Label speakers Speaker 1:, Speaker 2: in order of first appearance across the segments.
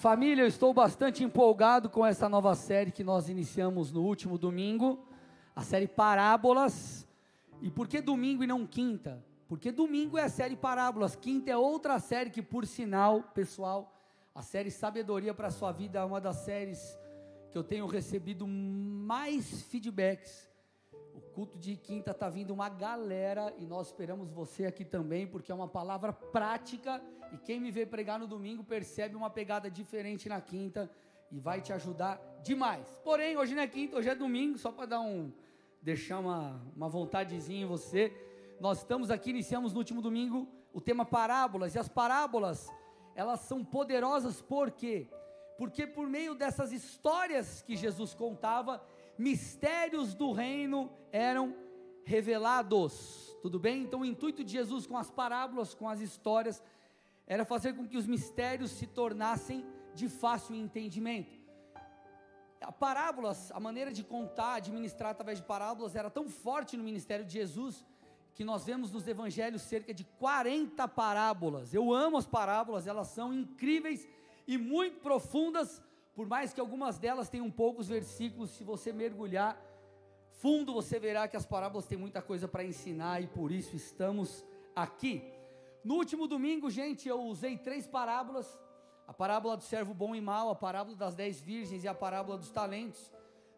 Speaker 1: Família, eu estou bastante empolgado com essa nova série que nós iniciamos no último domingo, a série Parábolas. E por que domingo e não quinta? Porque domingo é a série Parábolas, quinta é outra série que, por sinal, pessoal, a série Sabedoria para a Sua Vida é uma das séries que eu tenho recebido mais feedbacks o culto de quinta está vindo uma galera e nós esperamos você aqui também, porque é uma palavra prática e quem me vê pregar no domingo percebe uma pegada diferente na quinta e vai te ajudar demais. Porém, hoje não é quinta, hoje é domingo, só para dar um deixar uma, uma vontadezinha em você. Nós estamos aqui, iniciamos no último domingo o tema parábolas, e as parábolas, elas são poderosas por quê? Porque por meio dessas histórias que Jesus contava, mistérios do reino eram revelados. Tudo bem? Então, o intuito de Jesus com as parábolas, com as histórias, era fazer com que os mistérios se tornassem de fácil entendimento. A parábolas, a maneira de contar, administrar através de parábolas, era tão forte no ministério de Jesus, que nós vemos nos evangelhos cerca de 40 parábolas. Eu amo as parábolas, elas são incríveis e muito profundas, por mais que algumas delas tenham poucos versículos, se você mergulhar fundo, você verá que as parábolas têm muita coisa para ensinar e por isso estamos aqui. No último domingo, gente, eu usei três parábolas: a parábola do servo bom e mau, a parábola das dez virgens e a parábola dos talentos,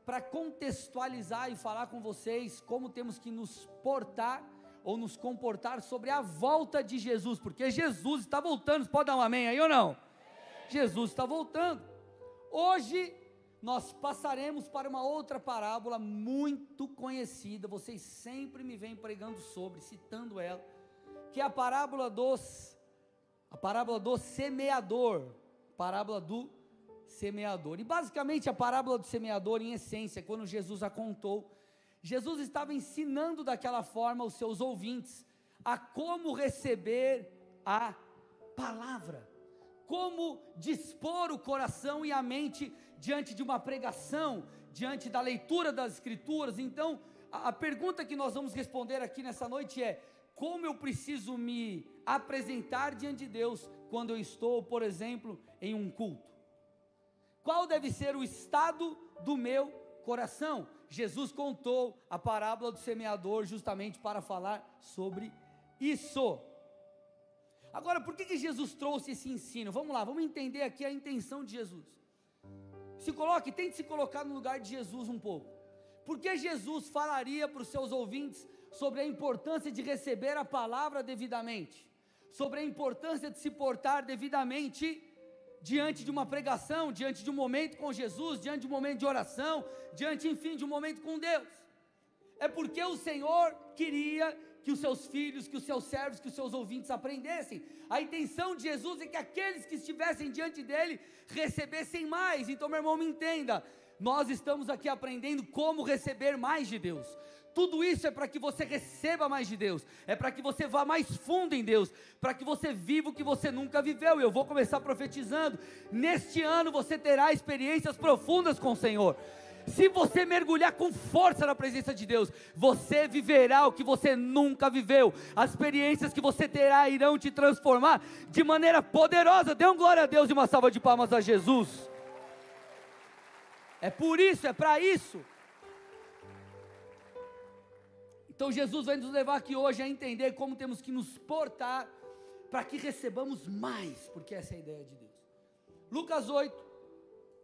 Speaker 1: para contextualizar e falar com vocês como temos que nos portar ou nos comportar sobre a volta de Jesus, porque Jesus está voltando. Você pode dar um amém aí ou não? Jesus está voltando. Hoje nós passaremos para uma outra parábola muito conhecida, vocês sempre me vêm pregando sobre, citando ela, que é a parábola dos a parábola do semeador, parábola do semeador. E basicamente a parábola do semeador em essência, quando Jesus a contou, Jesus estava ensinando daquela forma os seus ouvintes a como receber a palavra como dispor o coração e a mente diante de uma pregação, diante da leitura das Escrituras. Então, a, a pergunta que nós vamos responder aqui nessa noite é: como eu preciso me apresentar diante de Deus quando eu estou, por exemplo, em um culto? Qual deve ser o estado do meu coração? Jesus contou a parábola do semeador justamente para falar sobre isso. Agora, por que, que Jesus trouxe esse ensino? Vamos lá, vamos entender aqui a intenção de Jesus. Se coloque, tente se colocar no lugar de Jesus um pouco. Por que Jesus falaria para os seus ouvintes sobre a importância de receber a palavra devidamente? Sobre a importância de se portar devidamente diante de uma pregação, diante de um momento com Jesus, diante de um momento de oração, diante, enfim, de um momento com Deus. É porque o Senhor queria que os seus filhos, que os seus servos, que os seus ouvintes aprendessem. A intenção de Jesus é que aqueles que estivessem diante dele recebessem mais. Então, meu irmão, me entenda. Nós estamos aqui aprendendo como receber mais de Deus. Tudo isso é para que você receba mais de Deus, é para que você vá mais fundo em Deus, para que você viva o que você nunca viveu. Eu vou começar profetizando. Neste ano você terá experiências profundas com o Senhor. Se você mergulhar com força na presença de Deus, você viverá o que você nunca viveu. As experiências que você terá irão te transformar de maneira poderosa. Dê um glória a Deus e uma salva de palmas a Jesus. É por isso, é para isso. Então Jesus vai nos levar aqui hoje a entender como temos que nos portar para que recebamos mais, porque essa é a ideia de Deus. Lucas 8,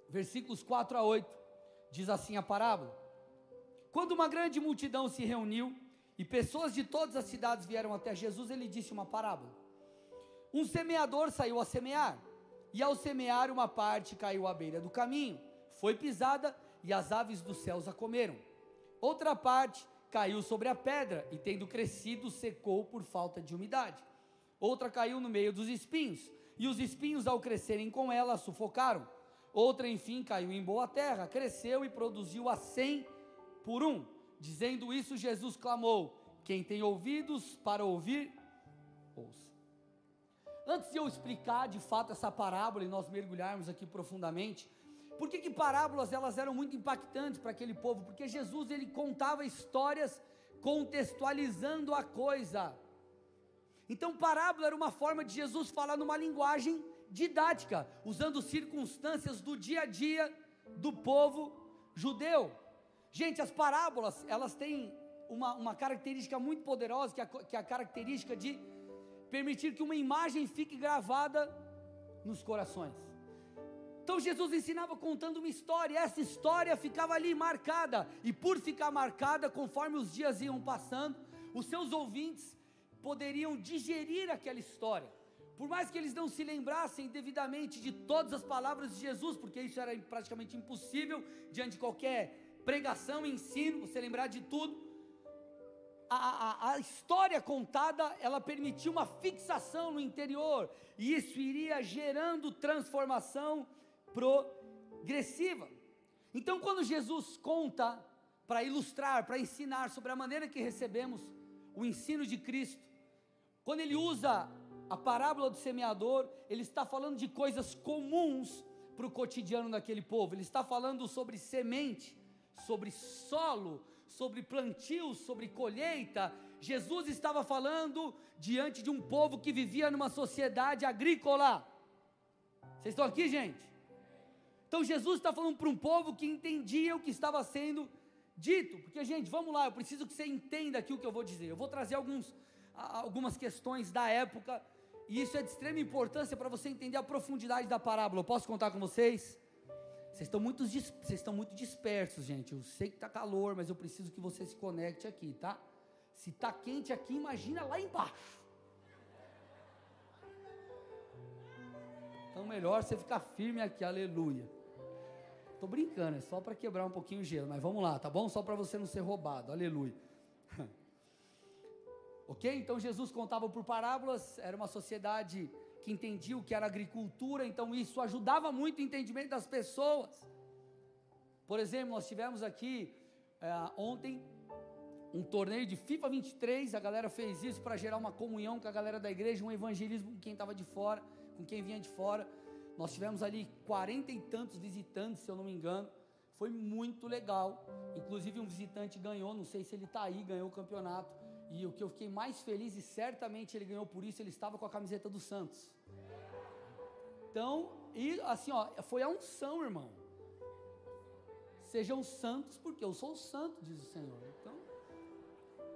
Speaker 1: versículos 4 a 8. Diz assim a parábola: Quando uma grande multidão se reuniu e pessoas de todas as cidades vieram até Jesus, ele disse uma parábola. Um semeador saiu a semear, e ao semear, uma parte caiu à beira do caminho, foi pisada e as aves dos céus a comeram. Outra parte caiu sobre a pedra e, tendo crescido, secou por falta de umidade. Outra caiu no meio dos espinhos, e os espinhos, ao crescerem com ela, a sufocaram. Outra, enfim, caiu em boa terra, cresceu e produziu a cem por um. Dizendo isso, Jesus clamou: Quem tem ouvidos para ouvir, ouça. Antes de eu explicar de fato essa parábola e nós mergulharmos aqui profundamente, por que, que parábolas elas eram muito impactantes para aquele povo? Porque Jesus ele contava histórias contextualizando a coisa. Então, parábola era uma forma de Jesus falar numa linguagem didática, usando circunstâncias do dia a dia do povo judeu. Gente, as parábolas, elas têm uma, uma característica muito poderosa, que é, a, que é a característica de permitir que uma imagem fique gravada nos corações. Então Jesus ensinava contando uma história, e essa história ficava ali marcada, e por ficar marcada, conforme os dias iam passando, os seus ouvintes poderiam digerir aquela história. Por mais que eles não se lembrassem devidamente de todas as palavras de Jesus, porque isso era praticamente impossível diante de qualquer pregação, ensino, você lembrar de tudo, a, a, a, história contada, ela permitia uma fixação no interior, e isso iria gerando transformação progressiva. Então, quando Jesus conta, para ilustrar, para ensinar sobre a maneira que recebemos o ensino de Cristo, quando ele usa a parábola do semeador, ele está falando de coisas comuns para o cotidiano daquele povo, ele está falando sobre semente, sobre solo, sobre plantio, sobre colheita. Jesus estava falando diante de um povo que vivia numa sociedade agrícola. Vocês estão aqui, gente? Então Jesus está falando para um povo que entendia o que estava sendo dito. Porque, gente, vamos lá, eu preciso que você entenda aqui o que eu vou dizer. Eu vou trazer alguns, algumas questões da época. E isso é de extrema importância para você entender a profundidade da parábola. Eu posso contar com vocês? Vocês estão muito, vocês estão muito dispersos, gente. Eu sei que está calor, mas eu preciso que você se conecte aqui, tá? Se está quente aqui, imagina lá embaixo. Então melhor você ficar firme aqui, aleluia. Tô brincando, é só para quebrar um pouquinho o gelo, mas vamos lá, tá bom? Só para você não ser roubado, aleluia. ok? Então Jesus contava por parábolas, era uma sociedade que entendia o que era agricultura, então isso ajudava muito o entendimento das pessoas. Por exemplo, nós tivemos aqui é, ontem um torneio de FIFA 23, a galera fez isso para gerar uma comunhão com a galera da igreja, um evangelismo com quem estava de fora, com quem vinha de fora. Nós tivemos ali quarenta e tantos visitantes, se eu não me engano. Foi muito legal. Inclusive um visitante ganhou, não sei se ele está aí, ganhou o campeonato. E o que eu fiquei mais feliz, e certamente ele ganhou por isso, ele estava com a camiseta do Santos. Então, e assim, ó, foi a unção, irmão. Sejam santos, porque eu sou santo, diz o Senhor. Então,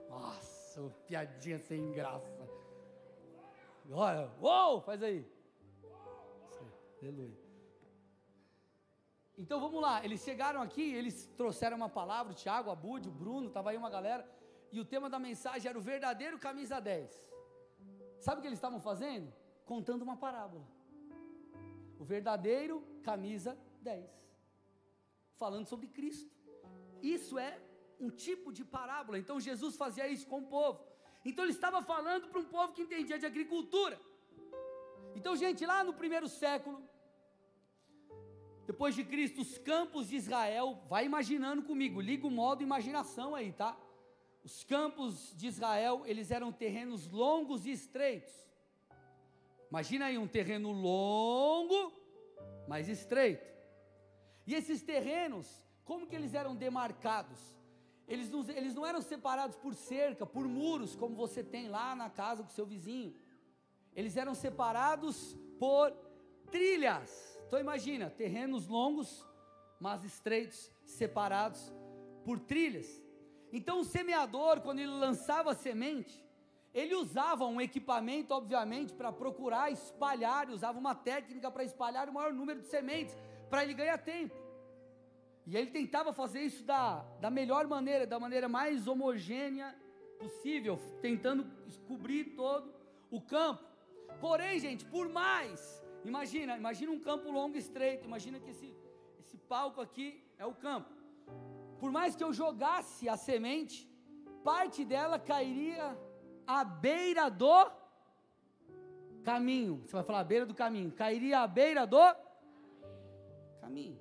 Speaker 1: nossa, piadinha sem graça. Olha, uou, faz aí. Aleluia. Então vamos lá, eles chegaram aqui, eles trouxeram uma palavra, o Tiago, a Bud, o Bruno, estava aí uma galera e o tema da mensagem era o verdadeiro camisa 10. Sabe o que eles estavam fazendo? Contando uma parábola. O verdadeiro camisa 10. Falando sobre Cristo. Isso é um tipo de parábola. Então Jesus fazia isso com o povo. Então ele estava falando para um povo que entendia de agricultura. Então, gente, lá no primeiro século, depois de Cristo, os campos de Israel, vai imaginando comigo, liga o modo imaginação aí, tá? Os campos de Israel, eles eram terrenos longos e estreitos. Imagina aí um terreno longo, mas estreito. E esses terrenos, como que eles eram demarcados? Eles não, eles não eram separados por cerca, por muros, como você tem lá na casa com seu vizinho. Eles eram separados por trilhas. Então imagina, terrenos longos, mas estreitos, separados por trilhas. Então o semeador, quando ele lançava a semente, ele usava um equipamento, obviamente, para procurar espalhar, usava uma técnica para espalhar o maior número de sementes, para ele ganhar tempo. E ele tentava fazer isso da, da melhor maneira, da maneira mais homogênea possível, tentando cobrir todo o campo. Porém, gente, por mais, imagina, imagina um campo longo e estreito, imagina que esse, esse palco aqui é o campo por mais que eu jogasse a semente, parte dela cairia à beira do caminho. Você vai falar à beira do caminho. Cairia à beira do caminho.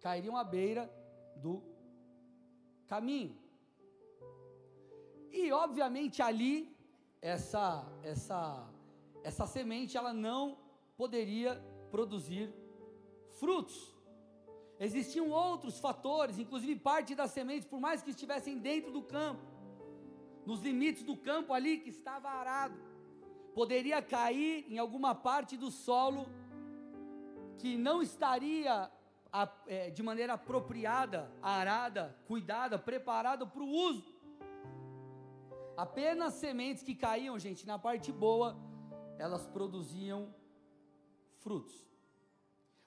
Speaker 1: Cairiam à beira do caminho. E obviamente ali essa essa essa semente ela não poderia produzir frutos. Existiam outros fatores, inclusive parte das sementes, por mais que estivessem dentro do campo, nos limites do campo ali que estava arado, poderia cair em alguma parte do solo que não estaria é, de maneira apropriada, arada, cuidada, preparada para o uso. Apenas sementes que caíam, gente, na parte boa, elas produziam frutos.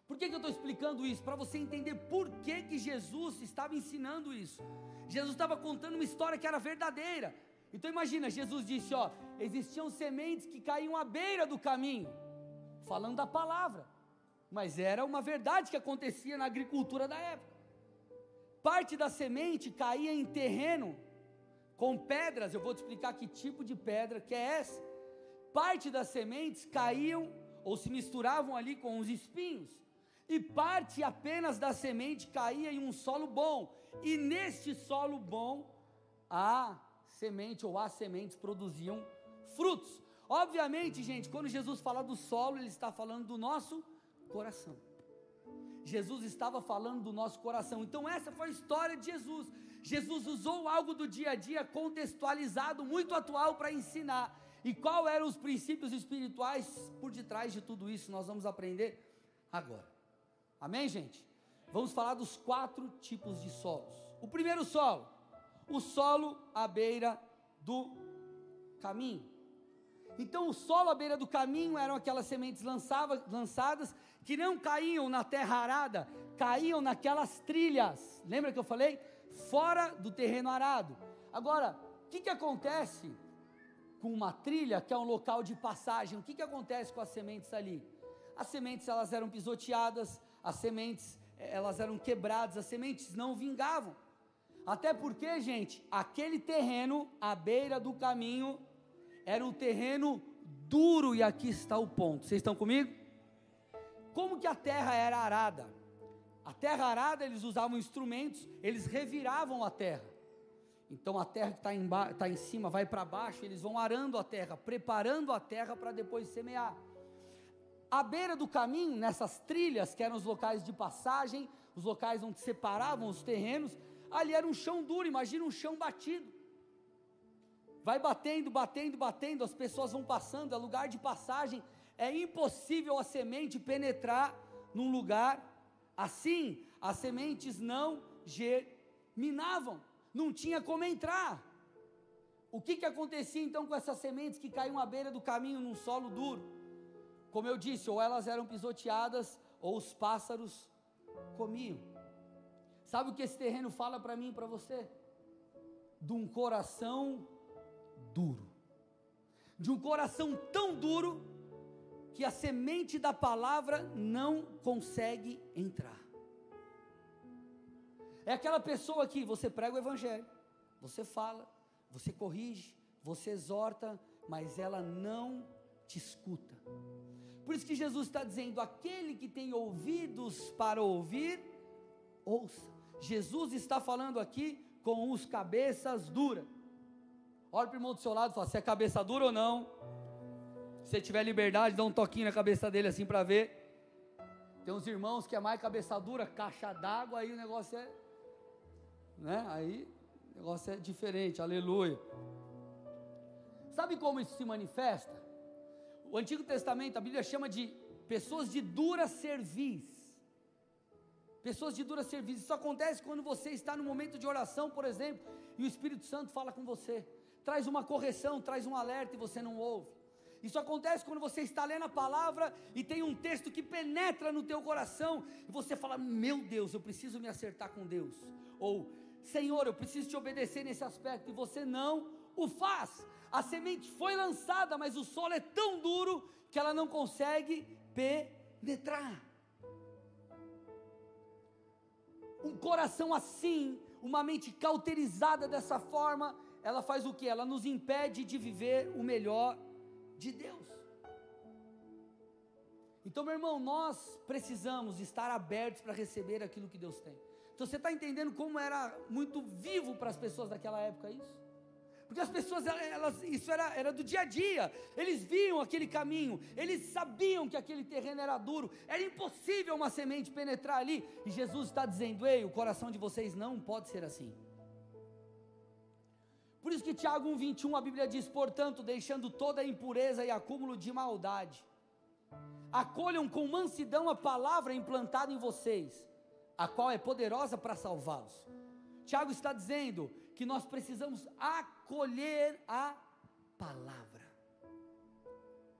Speaker 1: Por que, que eu estou explicando isso? Para você entender por que, que Jesus estava ensinando isso. Jesus estava contando uma história que era verdadeira. Então imagina, Jesus disse: ó, existiam sementes que caíam à beira do caminho, falando da palavra, mas era uma verdade que acontecia na agricultura da época. Parte da semente caía em terreno com pedras, eu vou te explicar que tipo de pedra que é essa. Parte das sementes caíam ou se misturavam ali com os espinhos, e parte apenas da semente caía em um solo bom, e neste solo bom a semente ou as sementes produziam frutos. Obviamente, gente, quando Jesus fala do solo, ele está falando do nosso coração. Jesus estava falando do nosso coração. Então, essa foi a história de Jesus. Jesus usou algo do dia a dia contextualizado, muito atual, para ensinar. E qual eram os princípios espirituais por detrás de tudo isso? Nós vamos aprender agora. Amém, gente? Vamos falar dos quatro tipos de solos. O primeiro solo, o solo à beira do caminho. Então, o solo à beira do caminho eram aquelas sementes lançava, lançadas que não caíam na terra arada, caíam naquelas trilhas. Lembra que eu falei? Fora do terreno arado. Agora, o que, que acontece com uma trilha que é um local de passagem? O que, que acontece com as sementes ali? As sementes elas eram pisoteadas, as sementes eh, elas eram quebradas, as sementes não vingavam. Até porque, gente, aquele terreno à beira do caminho era um terreno duro e aqui está o ponto. Vocês estão comigo? Como que a terra era arada? A terra arada, eles usavam instrumentos, eles reviravam a terra. Então a terra que está em, tá em cima vai para baixo, eles vão arando a terra, preparando a terra para depois semear. À beira do caminho, nessas trilhas, que eram os locais de passagem, os locais onde separavam os terrenos, ali era um chão duro, imagina um chão batido. Vai batendo, batendo, batendo, as pessoas vão passando, é lugar de passagem, é impossível a semente penetrar num lugar assim, as sementes não germinavam, não tinha como entrar. O que, que acontecia então com essas sementes que caíam à beira do caminho num solo duro? Como eu disse, ou elas eram pisoteadas, ou os pássaros comiam. Sabe o que esse terreno fala para mim e para você? De um coração duro. De um coração tão duro que a semente da palavra não consegue entrar. É aquela pessoa que você prega o evangelho, você fala, você corrige, você exorta, mas ela não te escuta. Por isso que Jesus está dizendo: aquele que tem ouvidos para ouvir, ouça. Jesus está falando aqui com os cabeças duras. Olha para o irmão do seu lado e fala: você é cabeça dura ou não? Se tiver liberdade, dá um toquinho na cabeça dele assim para ver. Tem uns irmãos que é mais cabeça dura, caixa d'água, aí o negócio é. Né? Aí o negócio é diferente, aleluia. Sabe como isso se manifesta? O Antigo Testamento, a Bíblia chama de pessoas de dura cerviz. Pessoas de dura serviço. Isso acontece quando você está no momento de oração, por exemplo, e o Espírito Santo fala com você. Traz uma correção, traz um alerta e você não ouve. Isso acontece quando você está lendo a palavra e tem um texto que penetra no teu coração e você fala: "Meu Deus, eu preciso me acertar com Deus". Ou Senhor, eu preciso te obedecer nesse aspecto e você não o faz. A semente foi lançada, mas o solo é tão duro que ela não consegue penetrar. Um coração assim, uma mente cauterizada dessa forma, ela faz o que? Ela nos impede de viver o melhor de Deus. Então, meu irmão, nós precisamos estar abertos para receber aquilo que Deus tem. Então, você está entendendo como era muito vivo para as pessoas daquela época isso? Porque as pessoas, elas, isso era, era do dia a dia, eles viam aquele caminho, eles sabiam que aquele terreno era duro, era impossível uma semente penetrar ali, e Jesus está dizendo: ei, o coração de vocês não pode ser assim. Por isso que Tiago 1,21 a Bíblia diz: portanto, deixando toda a impureza e acúmulo de maldade, acolham com mansidão a palavra implantada em vocês, a qual é poderosa para salvá-los. Tiago está dizendo que nós precisamos acolher a palavra.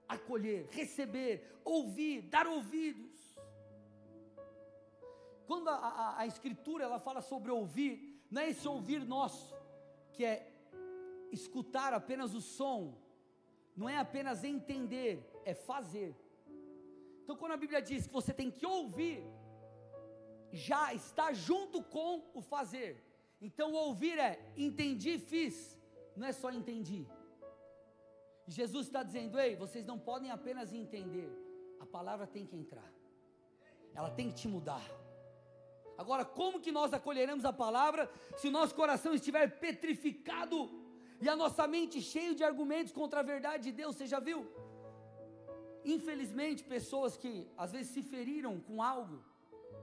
Speaker 1: Acolher, receber, ouvir, dar ouvidos. Quando a, a, a Escritura ela fala sobre ouvir, não é esse ouvir nosso, que é escutar apenas o som, não é apenas entender, é fazer. Então, quando a Bíblia diz que você tem que ouvir, já está junto com o fazer. Então, o ouvir é entendi, fiz, não é só entendi. Jesus está dizendo: ei, vocês não podem apenas entender, a palavra tem que entrar, ela tem que te mudar. Agora, como que nós acolheremos a palavra se o nosso coração estiver petrificado e a nossa mente cheia de argumentos contra a verdade de Deus? Você já viu? Infelizmente, pessoas que às vezes se feriram com algo,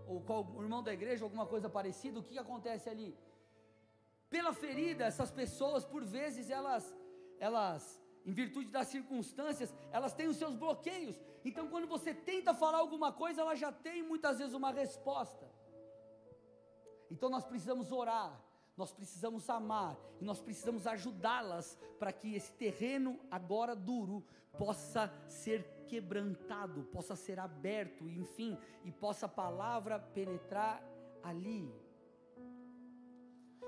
Speaker 1: ou com o irmão da igreja, alguma coisa parecida, o que, que acontece ali? Pela ferida, essas pessoas, por vezes, elas, elas, em virtude das circunstâncias, elas têm os seus bloqueios. Então, quando você tenta falar alguma coisa, ela já tem muitas vezes uma resposta. Então, nós precisamos orar, nós precisamos amar e nós precisamos ajudá-las para que esse terreno agora duro possa ser quebrantado, possa ser aberto, enfim, e possa a palavra penetrar ali.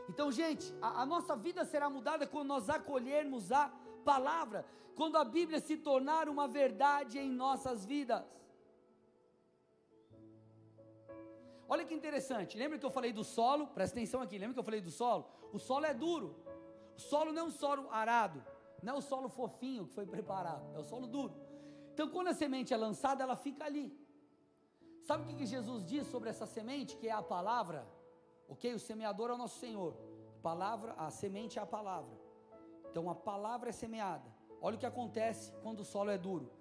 Speaker 1: Então, gente, a, a nossa vida será mudada quando nós acolhermos a palavra, quando a Bíblia se tornar uma verdade em nossas vidas. Olha que interessante, lembra que eu falei do solo? Presta atenção aqui, lembra que eu falei do solo? O solo é duro, o solo não é um solo arado, não é o solo fofinho que foi preparado, é o solo duro. Então, quando a semente é lançada, ela fica ali. Sabe o que, Jesus diz sobre essa semente, que é a palavra? Ok? O semeador é o nosso Senhor. Palavra, a semente é a palavra. Então a palavra é semeada. Olha o que acontece quando o solo é duro.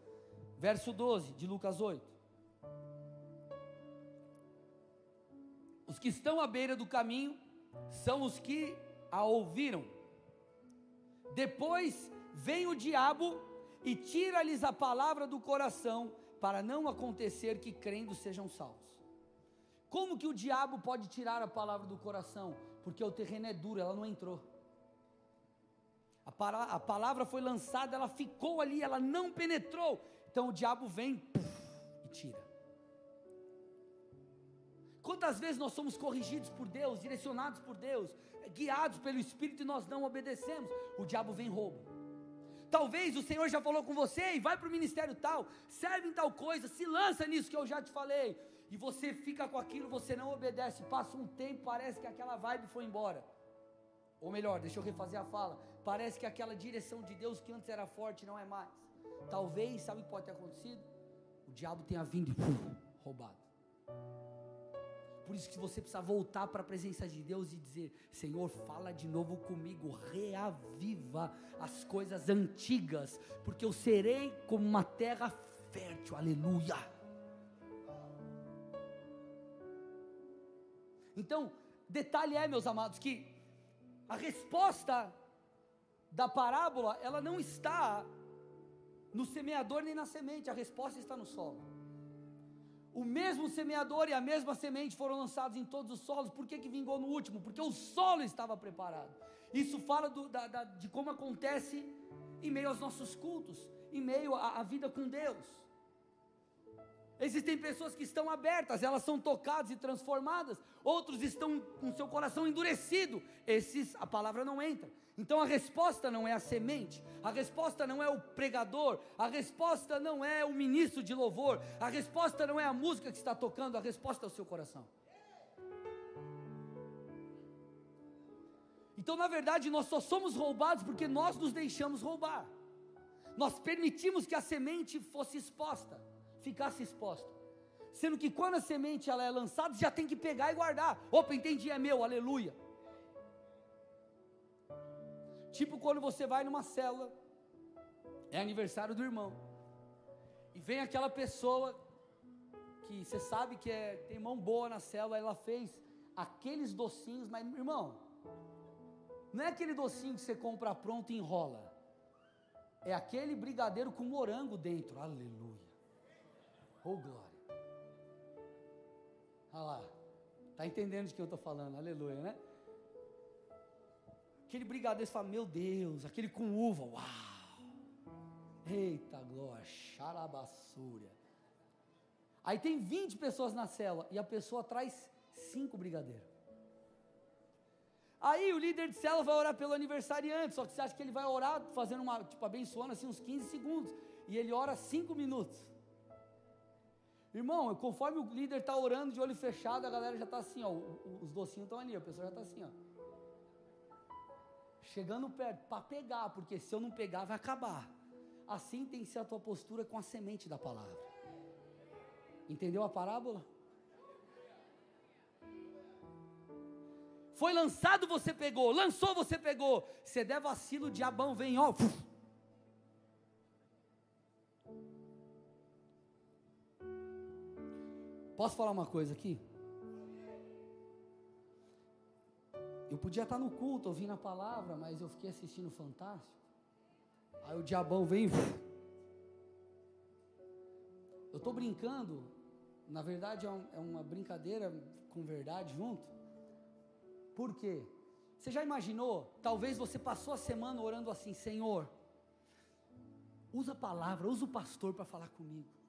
Speaker 1: Verso 12 de Lucas 8. Os que estão à beira do caminho são os que a ouviram. Depois vem o diabo e tira-lhes a palavra do coração, para não acontecer que crendo sejam salvos. Como que o diabo pode tirar a palavra do coração? Porque o terreno é duro, ela não entrou. A, para, a palavra foi lançada, ela ficou ali, ela não penetrou. Então o diabo vem puff, e tira. Quantas vezes nós somos corrigidos por Deus, direcionados por Deus, guiados pelo Espírito e nós não obedecemos? O diabo vem e rouba. Talvez o Senhor já falou com você e vai para o ministério tal, serve em tal coisa, se lança nisso que eu já te falei e você fica com aquilo, você não obedece, passa um tempo, parece que aquela vibe foi embora. Ou melhor, deixa eu refazer a fala. Parece que aquela direção de Deus que antes era forte não é mais. Talvez, sabe o que pode ter acontecido? O diabo tenha vindo e roubado. Por isso que você precisa voltar para a presença de Deus e dizer: Senhor, fala de novo comigo, reaviva as coisas antigas, porque eu serei como uma terra fértil. Aleluia. Então, detalhe é, meus amados, que a resposta da parábola, ela não está no semeador nem na semente, a resposta está no solo. O mesmo semeador e a mesma semente foram lançados em todos os solos, por que, que vingou no último? Porque o solo estava preparado. Isso fala do, da, da, de como acontece em meio aos nossos cultos, em meio à, à vida com Deus. Existem pessoas que estão abertas, elas são tocadas e transformadas. Outros estão com seu coração endurecido. Esses a palavra não entra. Então a resposta não é a semente, a resposta não é o pregador, a resposta não é o ministro de louvor, a resposta não é a música que está tocando, a resposta é o seu coração. Então, na verdade, nós só somos roubados porque nós nos deixamos roubar. Nós permitimos que a semente fosse exposta ficasse exposta. Sendo que quando a semente ela é lançada, já tem que pegar e guardar. Opa, entendi, é meu, aleluia. Tipo quando você vai numa célula, é aniversário do irmão, e vem aquela pessoa que você sabe que é, tem mão boa na célula, ela fez aqueles docinhos, mas irmão, Não é aquele docinho que você compra pronto e enrola. É aquele brigadeiro com morango dentro. Aleluia. Oh glória. Olha lá. Está entendendo de que eu estou falando? Aleluia, né? Aquele brigadeiro, você fala, meu Deus, aquele com uva, uau! Eita glória, xarabassúria. Aí tem 20 pessoas na cela e a pessoa traz cinco brigadeiros. Aí o líder de célula vai orar pelo aniversariante, só que você acha que ele vai orar fazendo uma, tipo, abençoando assim uns 15 segundos. E ele ora 5 minutos. Irmão, conforme o líder está orando de olho fechado, a galera já está assim, ó. Os docinhos estão ali, a pessoa já está assim, ó. Chegando perto, para pegar, porque se eu não pegar, vai acabar. Assim tem que ser a tua postura com a semente da palavra. Entendeu a parábola? Foi lançado, você pegou. Lançou, você pegou. Você der vacilo, o diabão vem, ó. Posso falar uma coisa aqui? Eu podia estar no culto, ouvindo a palavra, mas eu fiquei assistindo Fantástico. Aí o diabão vem. Eu estou brincando, na verdade é, é uma brincadeira com verdade junto. Por quê? Você já imaginou? Talvez você passou a semana orando assim: Senhor, usa a palavra, usa o pastor para falar comigo.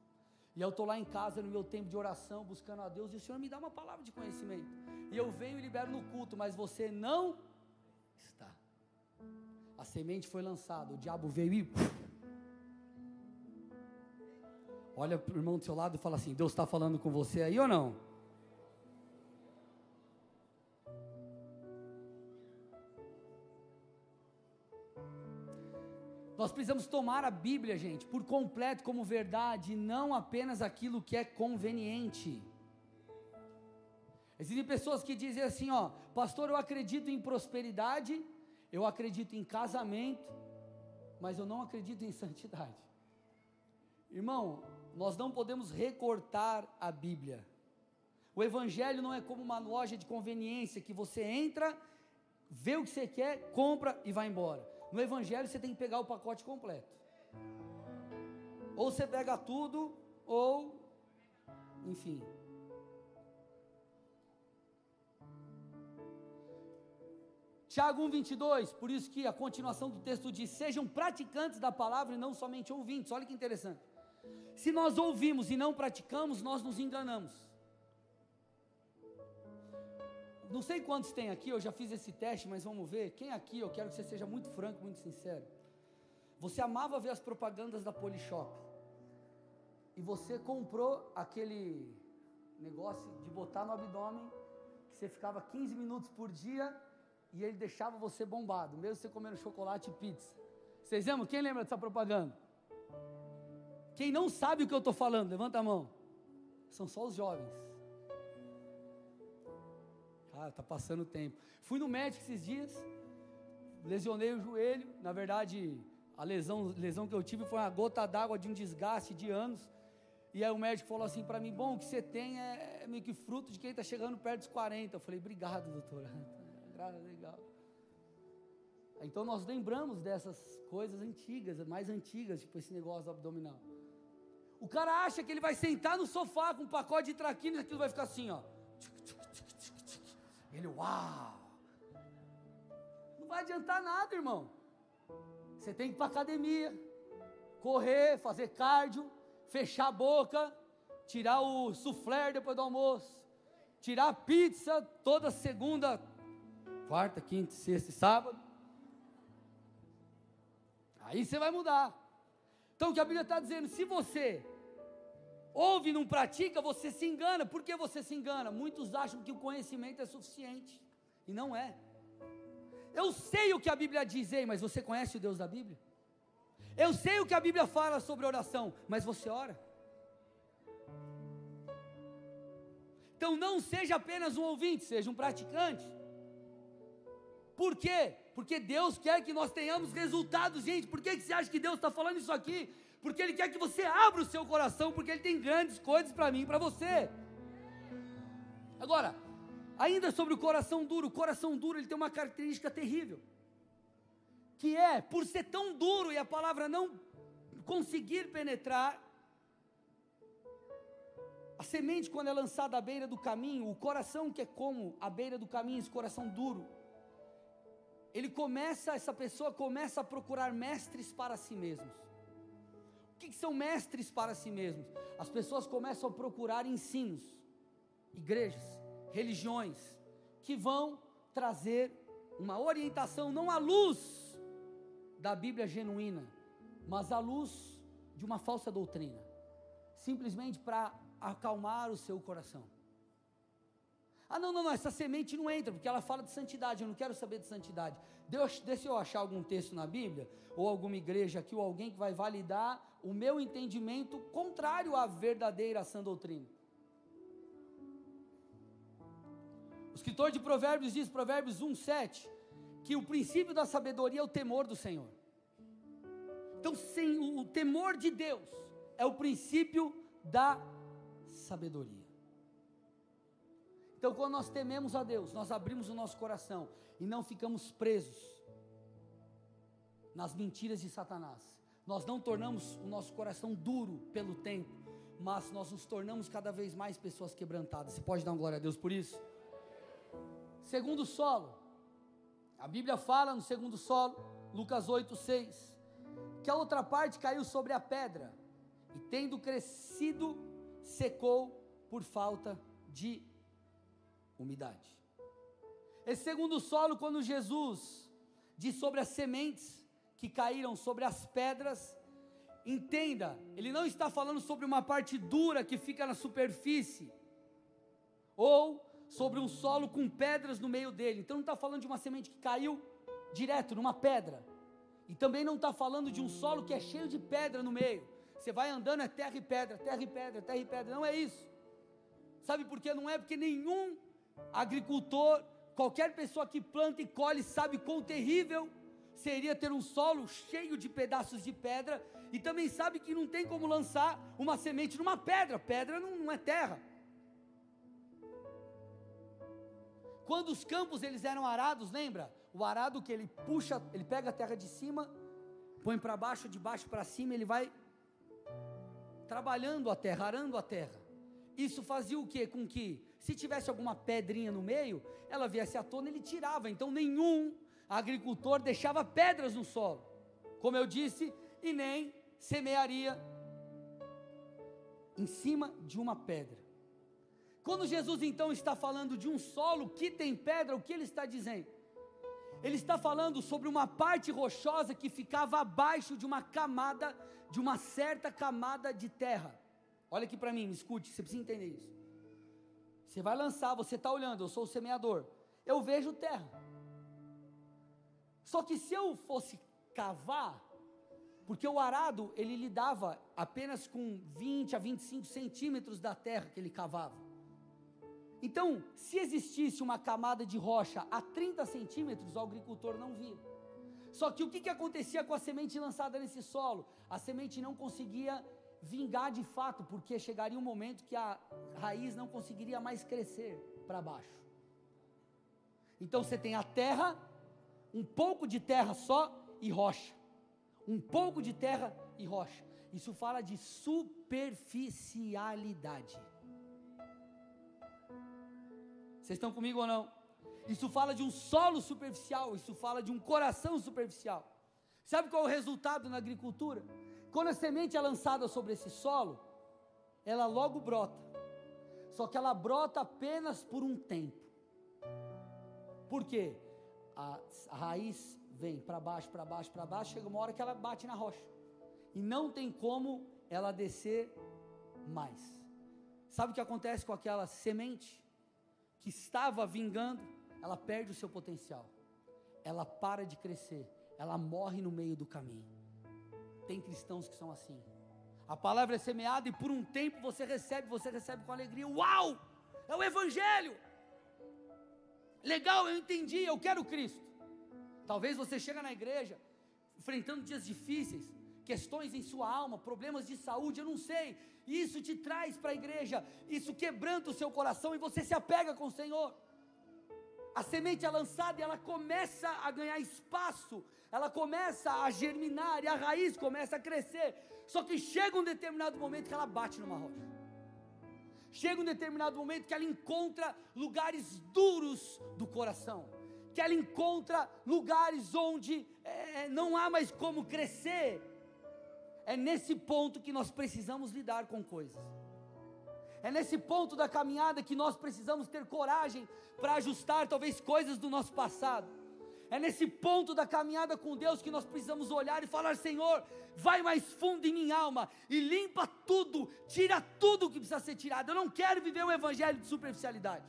Speaker 1: E eu estou lá em casa no meu tempo de oração, buscando a Deus, e o Senhor me dá uma palavra de conhecimento. E eu venho e libero no culto, mas você não está. A semente foi lançada, o diabo veio e. Olha para o irmão do seu lado e fala assim: Deus está falando com você aí ou não? Nós precisamos tomar a Bíblia, gente, por completo como verdade, e não apenas aquilo que é conveniente. Existem pessoas que dizem assim, ó, pastor, eu acredito em prosperidade, eu acredito em casamento, mas eu não acredito em santidade. Irmão, nós não podemos recortar a Bíblia. O Evangelho não é como uma loja de conveniência que você entra, vê o que você quer, compra e vai embora. No Evangelho você tem que pegar o pacote completo. Ou você pega tudo, ou, enfim. Tiago 1,22, por isso que a continuação do texto diz: sejam praticantes da palavra e não somente ouvintes. Olha que interessante. Se nós ouvimos e não praticamos, nós nos enganamos. Não sei quantos tem aqui, eu já fiz esse teste, mas vamos ver. Quem aqui, eu quero que você seja muito franco, muito sincero. Você amava ver as propagandas da Polishop. E você comprou aquele negócio de botar no abdômen, que você ficava 15 minutos por dia e ele deixava você bombado, mesmo você comendo chocolate e pizza. Vocês lembram? Quem lembra dessa propaganda? Quem não sabe o que eu estou falando, levanta a mão. São só os jovens. Ah, tá passando o tempo. Fui no médico esses dias, lesionei o joelho. Na verdade, a lesão, lesão que eu tive foi uma gota d'água de um desgaste de anos. E aí o médico falou assim para mim: Bom, o que você tem é meio que fruto de quem está chegando perto dos 40. Eu falei: Obrigado, doutor. Legal. Então nós lembramos dessas coisas antigas, mais antigas, tipo esse negócio abdominal. O cara acha que ele vai sentar no sofá com um pacote de traquinas e aquilo vai ficar assim, ó. Ele, uau! Não vai adiantar nada, irmão. Você tem que ir para academia, correr, fazer cardio, fechar a boca, tirar o soufflé depois do almoço, tirar a pizza toda segunda, quarta, quinta, sexta e sábado. Aí você vai mudar. Então o que a Bíblia está dizendo, se você ouve e não pratica, você se engana. Por que você se engana? Muitos acham que o conhecimento é suficiente. E não é. Eu sei o que a Bíblia diz, mas você conhece o Deus da Bíblia? Eu sei o que a Bíblia fala sobre oração, mas você ora? Então não seja apenas um ouvinte, seja um praticante. Por quê? Porque Deus quer que nós tenhamos resultados, gente. Por que, que você acha que Deus está falando isso aqui? Porque Ele quer que você abra o seu coração, porque Ele tem grandes coisas para mim e para você. Agora, Ainda sobre o coração duro, o coração duro ele tem uma característica terrível, que é, por ser tão duro e a palavra não conseguir penetrar, a semente, quando é lançada à beira do caminho, o coração que é como a beira do caminho, esse coração duro, ele começa, essa pessoa começa a procurar mestres para si mesmos. Que são mestres para si mesmos? As pessoas começam a procurar ensinos, igrejas, religiões, que vão trazer uma orientação, não à luz da Bíblia genuína, mas à luz de uma falsa doutrina, simplesmente para acalmar o seu coração. Ah, não, não, não, essa semente não entra, porque ela fala de santidade, eu não quero saber de santidade. Deus, deixa eu achar algum texto na Bíblia, ou alguma igreja aqui, ou alguém que vai validar o meu entendimento contrário à verdadeira sã doutrina. O escritor de Provérbios diz, Provérbios 1, 7, que o princípio da sabedoria é o temor do Senhor. Então, sem o, o temor de Deus é o princípio da sabedoria. Então, quando nós tememos a Deus, nós abrimos o nosso coração e não ficamos presos nas mentiras de Satanás. Nós não tornamos o nosso coração duro pelo tempo, mas nós nos tornamos cada vez mais pessoas quebrantadas. Você pode dar uma glória a Deus por isso? Segundo solo, a Bíblia fala no segundo solo, Lucas 8, 6, que a outra parte caiu sobre a pedra, e tendo crescido, secou por falta de umidade. Esse segundo solo, quando Jesus diz sobre as sementes que caíram sobre as pedras, entenda, ele não está falando sobre uma parte dura que fica na superfície, ou sobre um solo com pedras no meio dele. Então não está falando de uma semente que caiu direto numa pedra. E também não está falando de um solo que é cheio de pedra no meio. Você vai andando, é terra e pedra, terra e pedra, terra e pedra. Não é isso. Sabe por quê? Não é porque nenhum agricultor, qualquer pessoa que planta e colhe, sabe quão terrível seria ter um solo cheio de pedaços de pedra. E também sabe que não tem como lançar uma semente numa pedra. Pedra não, é terra. Quando os campos eles eram arados, lembra? O arado que ele puxa, ele pega a terra de cima, põe para baixo, de baixo para cima, ele vai trabalhando a terra, arando a terra. Isso fazia o que? Com que, se tivesse alguma pedrinha no meio, ela viesse à tona, ele tirava. Então nenhum agricultor deixava pedras no solo, como eu disse, e nem semearia em cima de uma pedra. Quando Jesus então está falando de um solo que tem pedra, o que ele está dizendo? Ele está falando sobre uma parte rochosa que ficava abaixo de uma camada, de uma certa camada de terra. Olha aqui para mim, me escute, você precisa entender isso. Você vai lançar, você está olhando, eu sou o semeador, eu vejo terra. Só que se eu fosse cavar, porque o arado ele lidava apenas com 20 a 25 centímetros da terra que ele cavava. Então, se existisse uma camada de rocha a 30 centímetros, o agricultor não via. Só que o que, que acontecia com a semente lançada nesse solo? A semente não conseguia vingar de fato, porque chegaria um momento que a raiz não conseguiria mais crescer para baixo. Então você tem a terra, um pouco de terra só e rocha. Um pouco de terra e rocha. Isso fala de superficialidade. Vocês estão comigo ou não? Isso fala de um solo superficial, isso fala de um coração superficial. Sabe qual é o resultado na agricultura? Quando a semente é lançada sobre esse solo, ela logo brota. Só que ela brota apenas por um tempo. Por quê? A, a raiz vem para baixo, para baixo, para baixo, chega uma hora que ela bate na rocha. E não tem como ela descer mais. Sabe o que acontece com aquela semente? que estava vingando, ela perde o seu potencial. Ela para de crescer, ela morre no meio do caminho. Tem cristãos que são assim. A palavra é semeada e por um tempo você recebe, você recebe com alegria. Uau! É o evangelho. Legal, eu entendi, eu quero Cristo. Talvez você chega na igreja enfrentando dias difíceis, questões em sua alma, problemas de saúde, eu não sei. Isso te traz para a igreja, isso quebranta o seu coração e você se apega com o Senhor. a semente é lançada e ela começa a ganhar espaço, ela começa a germinar e a raiz começa a crescer. Só que chega um determinado momento que ela bate numa rocha. Chega um determinado momento que ela encontra lugares duros do coração, que ela encontra lugares onde é, não há mais como crescer. É nesse ponto que nós precisamos lidar com coisas. É nesse ponto da caminhada que nós precisamos ter coragem para ajustar talvez coisas do nosso passado. É nesse ponto da caminhada com Deus que nós precisamos olhar e falar: Senhor, vai mais fundo em minha alma e limpa tudo, tira tudo que precisa ser tirado. Eu não quero viver um evangelho de superficialidade.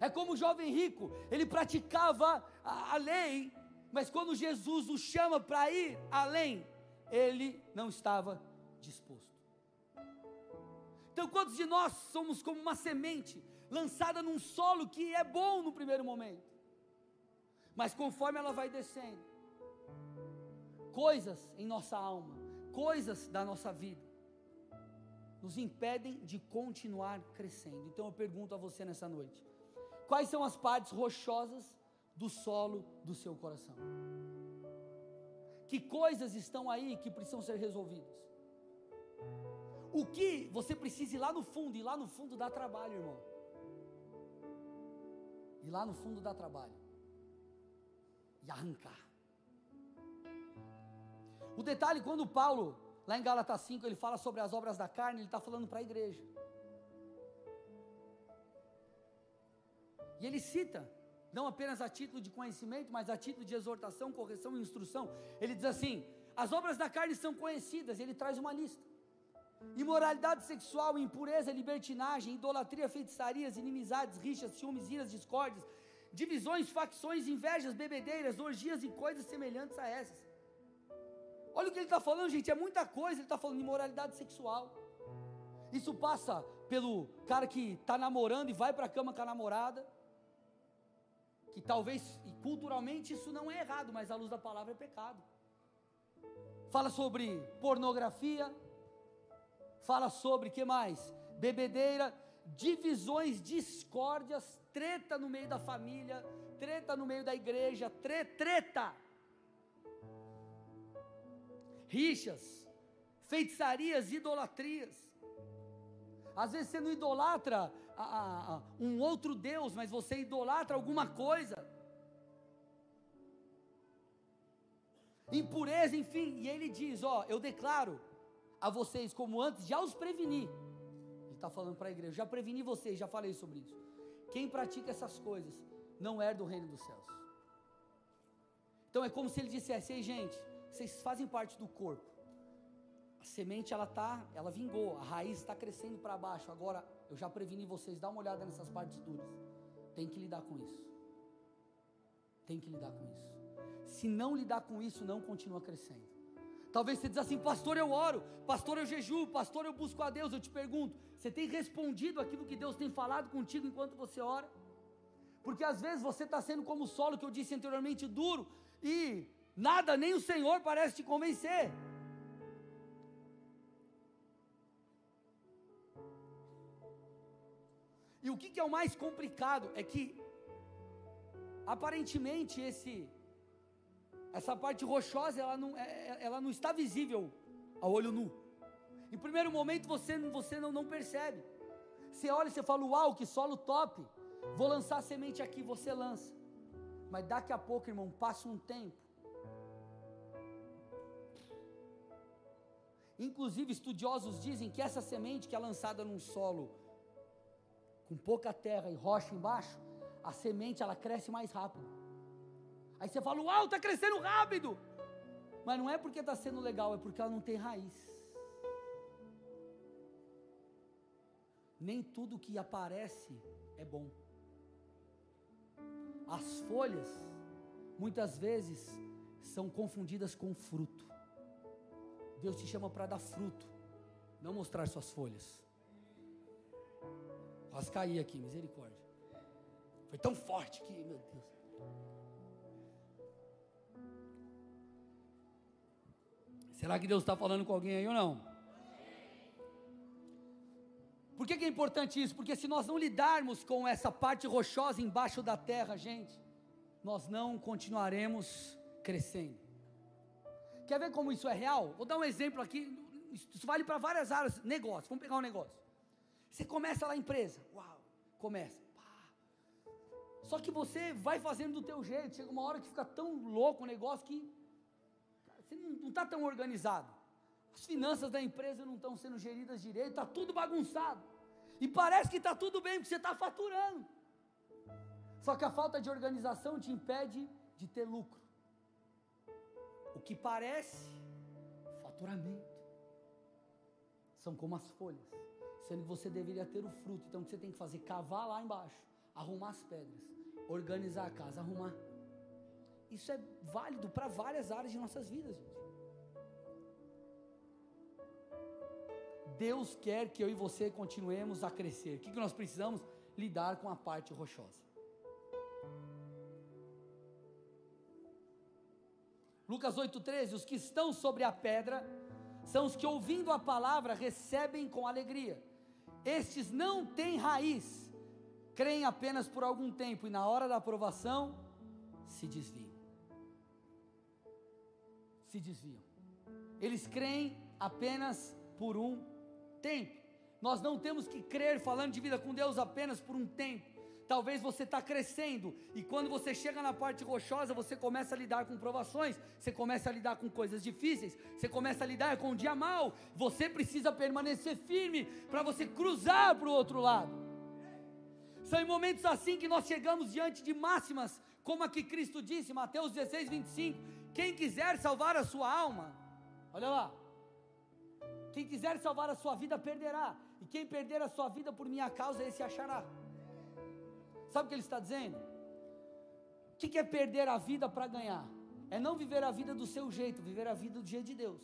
Speaker 1: É como o jovem rico, ele praticava a, a lei, mas quando Jesus o chama para ir além, ele não estava disposto. Então, quantos de nós somos como uma semente lançada num solo que é bom no primeiro momento, mas conforme ela vai descendo, coisas em nossa alma, coisas da nossa vida, nos impedem de continuar crescendo. Então eu pergunto a você nessa noite: quais são as partes rochosas do solo do seu coração? Que coisas estão aí que precisam ser resolvidas? O que você precisa ir lá no fundo, e lá no fundo dá trabalho, irmão. E lá no fundo dá trabalho. E arrancar. O detalhe, quando Paulo, lá em Gálatas 5, ele fala sobre as obras da carne, ele está falando para a igreja. E ele cita, não apenas a título de conhecimento, mas a título de exortação, correção e instrução. Ele diz assim: as obras da carne são conhecidas, ele traz uma lista imoralidade sexual, impureza, libertinagem, idolatria, feitiçarias, inimizades, rixas, ciúmes, iras, discórdias, divisões, facções, invejas, bebedeiras, orgias e coisas semelhantes a essas. Olha o que ele está falando, gente, é muita coisa. Ele está falando de imoralidade sexual. Isso passa pelo cara que está namorando e vai para a cama com a namorada. Que talvez, culturalmente, isso não é errado, mas à luz da palavra é pecado. Fala sobre pornografia, fala sobre que mais? Bebedeira, divisões, discórdias, treta no meio da família, treta no meio da igreja, tre treta. Rixas, feitiçarias, idolatrias. Às vezes você não idolatra a, a, a um outro Deus, mas você idolatra alguma coisa. Impureza, enfim, e ele diz: Ó, eu declaro a vocês como antes, já os preveni. Está falando para a igreja, já preveni vocês, já falei sobre isso. Quem pratica essas coisas não é do reino dos céus. Então é como se ele dissesse: Ei, gente, vocês fazem parte do corpo. A semente ela tá, ela vingou, a raiz está crescendo para baixo. Agora eu já preveni vocês, dá uma olhada nessas partes duras. Tem que lidar com isso. Tem que lidar com isso. Se não lidar com isso, não continua crescendo. Talvez você diz assim, pastor, eu oro, pastor, eu jejuo, pastor, eu busco a Deus. Eu te pergunto, você tem respondido aquilo que Deus tem falado contigo enquanto você ora? Porque às vezes você está sendo como o solo que eu disse anteriormente, duro, e nada, nem o Senhor parece te convencer. E o que, que é o mais complicado é que, aparentemente, esse essa parte rochosa, ela não, é, é, ela não está visível a olho nu. Em primeiro momento você, você não, não percebe. Você olha e você fala, uau, que solo top. Vou lançar semente aqui, você lança. Mas daqui a pouco, irmão, passa um tempo. Inclusive, estudiosos dizem que essa semente que é lançada num solo com pouca terra e rocha embaixo, a semente ela cresce mais rápido. Aí você fala, uau, está crescendo rápido. Mas não é porque está sendo legal, é porque ela não tem raiz. Nem tudo que aparece é bom. As folhas, muitas vezes, são confundidas com fruto. Deus te chama para dar fruto, não mostrar suas folhas. Quase caí aqui, misericórdia. Foi tão forte que, meu Deus. Será que Deus está falando com alguém aí ou não? Por que, que é importante isso? Porque se nós não lidarmos com essa parte rochosa embaixo da terra, gente, nós não continuaremos crescendo. Quer ver como isso é real? Vou dar um exemplo aqui. Isso vale para várias áreas. Negócio. Vamos pegar um negócio. Você começa lá a empresa. Uau. Começa. Pá. Só que você vai fazendo do teu jeito. Chega uma hora que fica tão louco o negócio que você não está tão organizado. As finanças da empresa não estão sendo geridas direito. Está tudo bagunçado. E parece que está tudo bem, porque você está faturando. Só que a falta de organização te impede de ter lucro o que parece faturamento. São como as folhas, sendo que você deveria ter o fruto. Então o que você tem que fazer? Cavar lá embaixo, arrumar as pedras, organizar a casa, arrumar. Isso é válido para várias áreas de nossas vidas. Deus quer que eu e você continuemos a crescer. O que, que nós precisamos? Lidar com a parte rochosa. Lucas 8,13: Os que estão sobre a pedra são os que, ouvindo a palavra, recebem com alegria. Estes não têm raiz, creem apenas por algum tempo e, na hora da aprovação, se desviam. Se desviam. Eles creem apenas por um tempo. Nós não temos que crer falando de vida com Deus apenas por um tempo. Talvez você está crescendo e quando você chega na parte rochosa, você começa a lidar com provações, você começa a lidar com coisas difíceis, você começa a lidar com o dia mal. Você precisa permanecer firme para você cruzar para o outro lado. São em momentos assim que nós chegamos diante de máximas, como a que Cristo disse, Mateus 16, 25: Quem quiser salvar a sua alma, olha lá, quem quiser salvar a sua vida perderá, e quem perder a sua vida por minha causa, esse achará. Sabe o que ele está dizendo? O que é perder a vida para ganhar? É não viver a vida do seu jeito, viver a vida do jeito de Deus.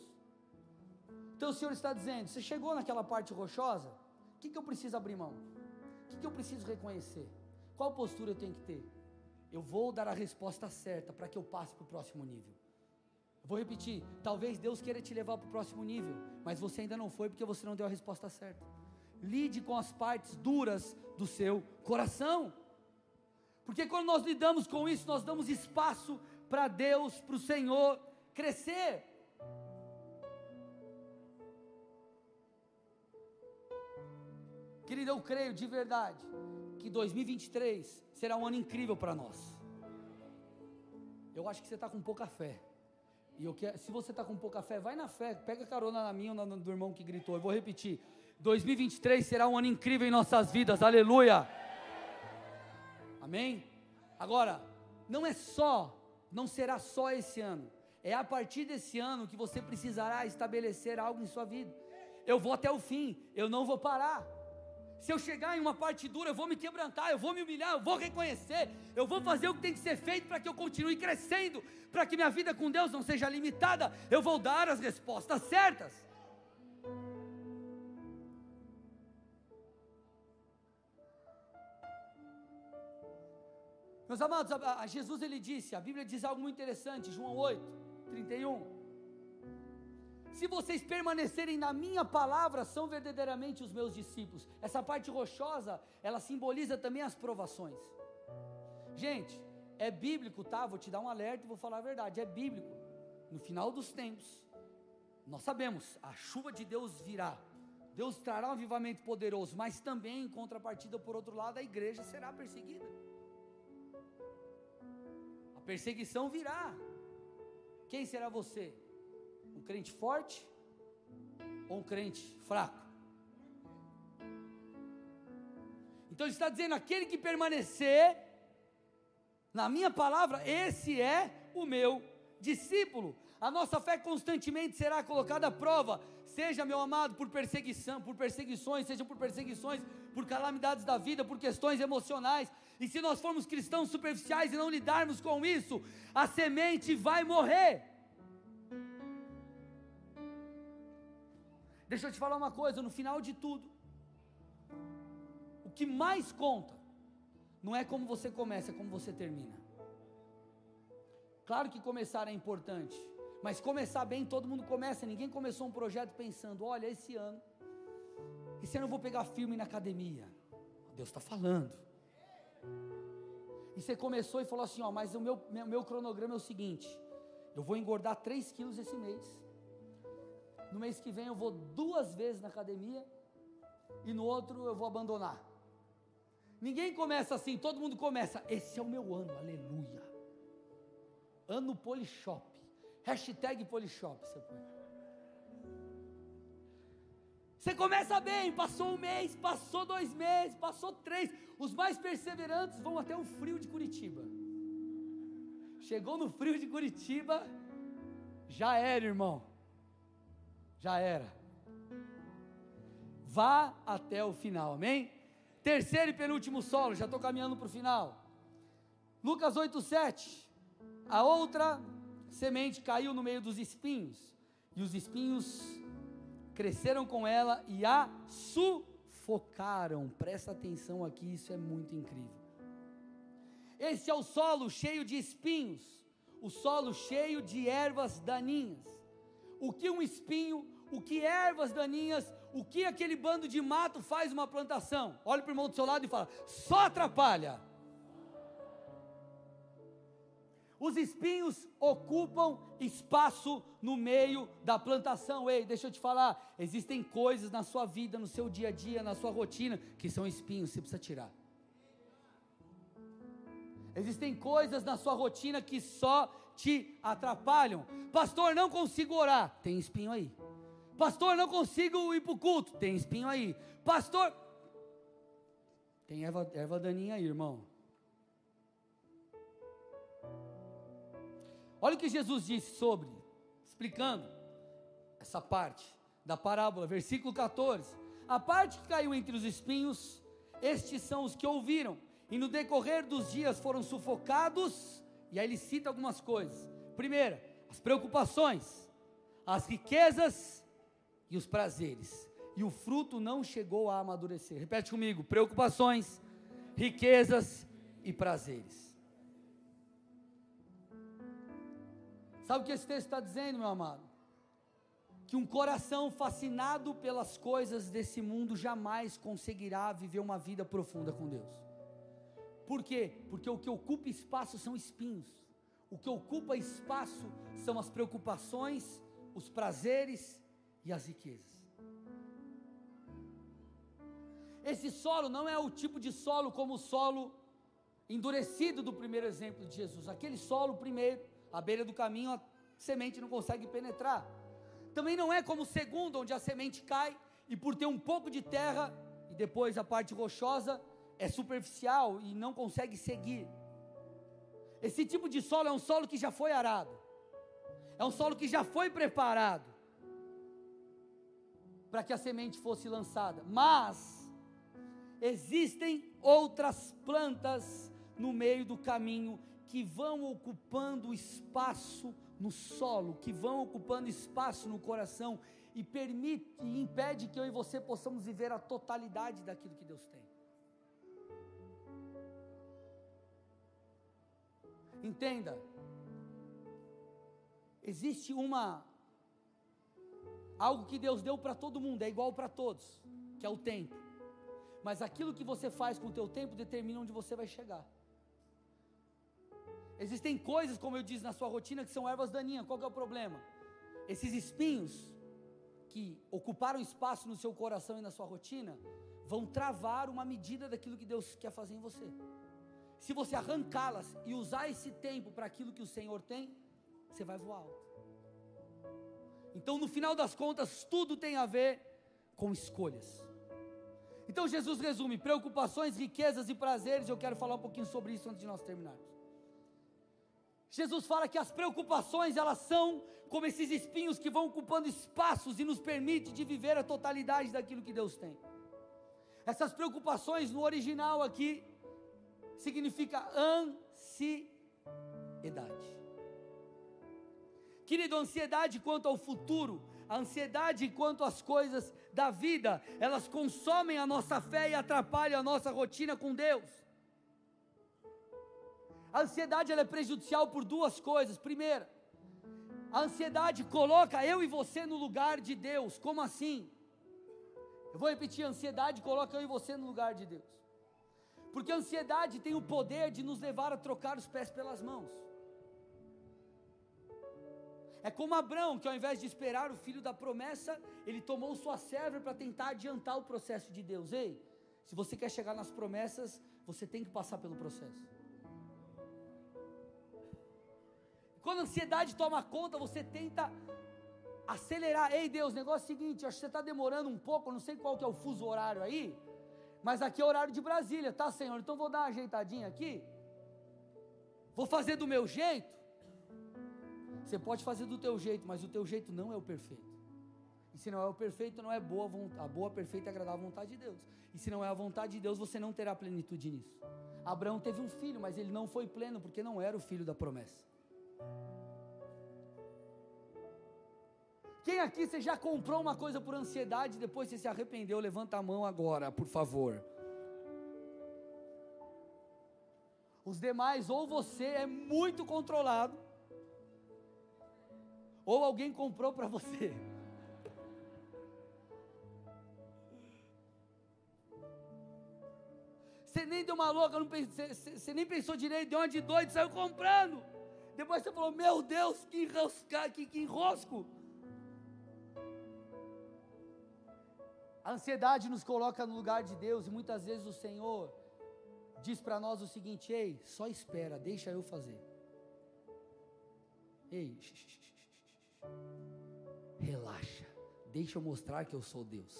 Speaker 1: Então o Senhor está dizendo: você chegou naquela parte rochosa, o que, eu preciso abrir mão? O que eu preciso reconhecer? Qual postura eu tenho que ter? Eu vou dar a resposta certa para que eu passe para o próximo nível. Eu vou repetir: talvez Deus queira te levar para o próximo nível, mas você ainda não foi porque você não deu a resposta certa. Lide com as partes duras do seu coração. Porque quando nós lidamos com isso, nós damos espaço para Deus, para o Senhor crescer. Querido, eu creio de verdade que 2023 será um ano incrível para nós. Eu acho que você está com pouca fé. E eu quero, se você está com pouca fé, vai na fé, pega carona na minha ou na do irmão que gritou. Eu vou repetir: 2023 será um ano incrível em nossas vidas, aleluia. Amém? Agora, não é só, não será só esse ano. É a partir desse ano que você precisará estabelecer algo em sua vida. Eu vou até o fim, eu não vou parar. Se eu chegar em uma parte dura, eu vou me quebrantar, eu vou me humilhar, eu vou reconhecer, eu vou fazer o que tem que ser feito para que eu continue crescendo, para que minha vida com Deus não seja limitada. Eu vou dar as respostas certas. Meus amados, a, a Jesus ele disse, a Bíblia diz algo muito interessante, João 8, 31. Se vocês permanecerem na minha palavra, são verdadeiramente os meus discípulos. Essa parte rochosa, ela simboliza também as provações. Gente, é bíblico, tá? Vou te dar um alerta e vou falar a verdade. É bíblico. No final dos tempos, nós sabemos, a chuva de Deus virá. Deus trará um avivamento poderoso, mas também, em contrapartida, por outro lado, a igreja será perseguida perseguição virá. Quem será você? Crente forte ou um crente fraco? Então ele está dizendo: aquele que permanecer na minha palavra, esse é o meu discípulo. A nossa fé constantemente será colocada à prova, seja, meu amado, por perseguição, por perseguições, seja por perseguições, por calamidades da vida, por questões emocionais. E se nós formos cristãos superficiais e não lidarmos com isso, a semente vai morrer. Deixa eu te falar uma coisa, no final de tudo, o que mais conta não é como você começa, é como você termina. Claro que começar é importante, mas começar bem, todo mundo começa. Ninguém começou um projeto pensando: olha, esse ano esse ano eu vou pegar firme na academia. Deus está falando. E você começou e falou assim: ó, mas o meu, meu, meu cronograma é o seguinte: eu vou engordar 3 quilos esse mês. No mês que vem eu vou duas vezes na academia. E no outro eu vou abandonar. Ninguém começa assim, todo mundo começa. Esse é o meu ano, aleluia. Ano Polishop. Hashtag Polishop, você põe. Você começa bem, passou um mês, passou dois meses, passou três. Os mais perseverantes vão até o frio de Curitiba. Chegou no frio de Curitiba, já era, irmão. Já era. Vá até o final, amém? Terceiro e penúltimo solo, já estou caminhando para o final. Lucas 8, 7. A outra semente caiu no meio dos espinhos, e os espinhos cresceram com ela e a sufocaram. Presta atenção aqui, isso é muito incrível. Esse é o solo cheio de espinhos, o solo cheio de ervas daninhas. O que um espinho, o que ervas daninhas, o que aquele bando de mato faz uma plantação? Olha para o irmão do seu lado e fala: só atrapalha. Os espinhos ocupam espaço no meio da plantação. Ei, deixa eu te falar: existem coisas na sua vida, no seu dia a dia, na sua rotina, que são espinhos, você precisa tirar. Existem coisas na sua rotina que só te atrapalham. Pastor, não consigo orar. Tem espinho aí. Pastor, não consigo ir para o culto. Tem espinho aí. Pastor, tem erva, erva daninha aí, irmão. Olha o que Jesus disse sobre, explicando essa parte da parábola, versículo 14. A parte que caiu entre os espinhos, estes são os que ouviram, e no decorrer dos dias foram sufocados, e aí ele cita algumas coisas. Primeira, as preocupações, as riquezas e os prazeres, e o fruto não chegou a amadurecer. Repete comigo: preocupações, riquezas e prazeres. Sabe o que esse texto está dizendo, meu amado? Que um coração fascinado pelas coisas desse mundo jamais conseguirá viver uma vida profunda com Deus. Por quê? Porque o que ocupa espaço são espinhos. O que ocupa espaço são as preocupações, os prazeres e as riquezas. Esse solo não é o tipo de solo como o solo endurecido do primeiro exemplo de Jesus. Aquele solo primeiro à beira do caminho a semente não consegue penetrar. Também não é como o segundo, onde a semente cai e por ter um pouco de terra e depois a parte rochosa é superficial e não consegue seguir. Esse tipo de solo é um solo que já foi arado, é um solo que já foi preparado para que a semente fosse lançada. Mas existem outras plantas no meio do caminho que vão ocupando espaço no solo, que vão ocupando espaço no coração e permite e impede que eu e você possamos viver a totalidade daquilo que Deus tem. Entenda, existe uma algo que Deus deu para todo mundo, é igual para todos, que é o tempo. Mas aquilo que você faz com o teu tempo determina onde você vai chegar. Existem coisas, como eu disse, na sua rotina que são ervas daninhas. Qual é o problema? Esses espinhos que ocuparam espaço no seu coração e na sua rotina vão travar uma medida daquilo que Deus quer fazer em você. Se você arrancá-las e usar esse tempo para aquilo que o Senhor tem, você vai voar alto. Então, no final das contas, tudo tem a ver com escolhas. Então, Jesus resume preocupações, riquezas e prazeres. Eu quero falar um pouquinho sobre isso antes de nós terminarmos. Jesus fala que as preocupações elas são como esses espinhos que vão ocupando espaços e nos permite de viver a totalidade daquilo que Deus tem. Essas preocupações no original aqui significa ansiedade. Querido, ansiedade quanto ao futuro, a ansiedade quanto às coisas da vida, elas consomem a nossa fé e atrapalham a nossa rotina com Deus. A ansiedade é prejudicial por duas coisas. Primeira, a ansiedade coloca eu e você no lugar de Deus. Como assim? Eu vou repetir: ansiedade coloca eu e você no lugar de Deus. Porque a ansiedade tem o poder de nos levar a trocar os pés pelas mãos. É como Abraão, que ao invés de esperar o filho da promessa, ele tomou sua serva para tentar adiantar o processo de Deus. Ei, se você quer chegar nas promessas, você tem que passar pelo processo. Quando a ansiedade toma conta, você tenta acelerar. Ei Deus, negócio é o seguinte, acho que você está demorando um pouco, não sei qual que é o fuso horário aí, mas aqui é horário de Brasília, tá Senhor? Então vou dar uma ajeitadinha aqui. Vou fazer do meu jeito. Você pode fazer do teu jeito, mas o teu jeito não é o perfeito. E se não é o perfeito, não é boa a boa, perfeita e agradável vontade de Deus. E se não é a vontade de Deus, você não terá plenitude nisso. Abraão teve um filho, mas ele não foi pleno porque não era o filho da promessa. Quem aqui você já comprou uma coisa por ansiedade e depois você se arrependeu? Levanta a mão agora, por favor. Os demais, ou você é muito controlado, ou alguém comprou para você. Você nem deu uma louca, não pensei, você, você nem pensou direito, deu uma de doido, saiu comprando. Depois você falou: Meu Deus, que, enrosca, que, que enrosco. A ansiedade nos coloca no lugar de Deus e muitas vezes o Senhor diz para nós o seguinte: Ei, só espera, deixa eu fazer. Ei, relaxa, deixa eu mostrar que eu sou Deus.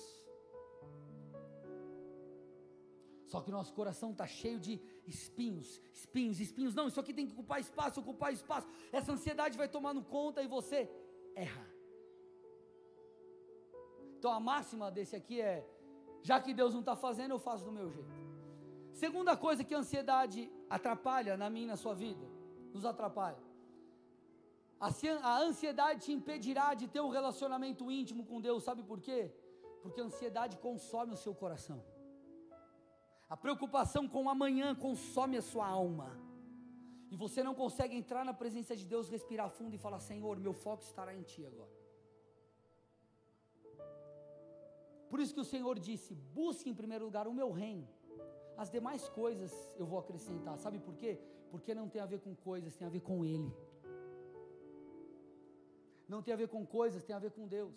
Speaker 1: Só que nosso coração está cheio de espinhos, espinhos, espinhos. Não, isso aqui tem que ocupar espaço, ocupar espaço. Essa ansiedade vai tomando conta e você erra. Então a máxima desse aqui é: já que Deus não está fazendo, eu faço do meu jeito. Segunda coisa que a ansiedade atrapalha na minha e na sua vida, nos atrapalha. A ansiedade te impedirá de ter um relacionamento íntimo com Deus, sabe por quê? Porque a ansiedade consome o seu coração. A preocupação com o amanhã consome a sua alma. E você não consegue entrar na presença de Deus, respirar fundo e falar: Senhor, meu foco estará em Ti agora. Por isso que o Senhor disse: busque em primeiro lugar o meu reino. As demais coisas eu vou acrescentar. Sabe por quê? Porque não tem a ver com coisas, tem a ver com Ele não tem a ver com coisas, tem a ver com Deus.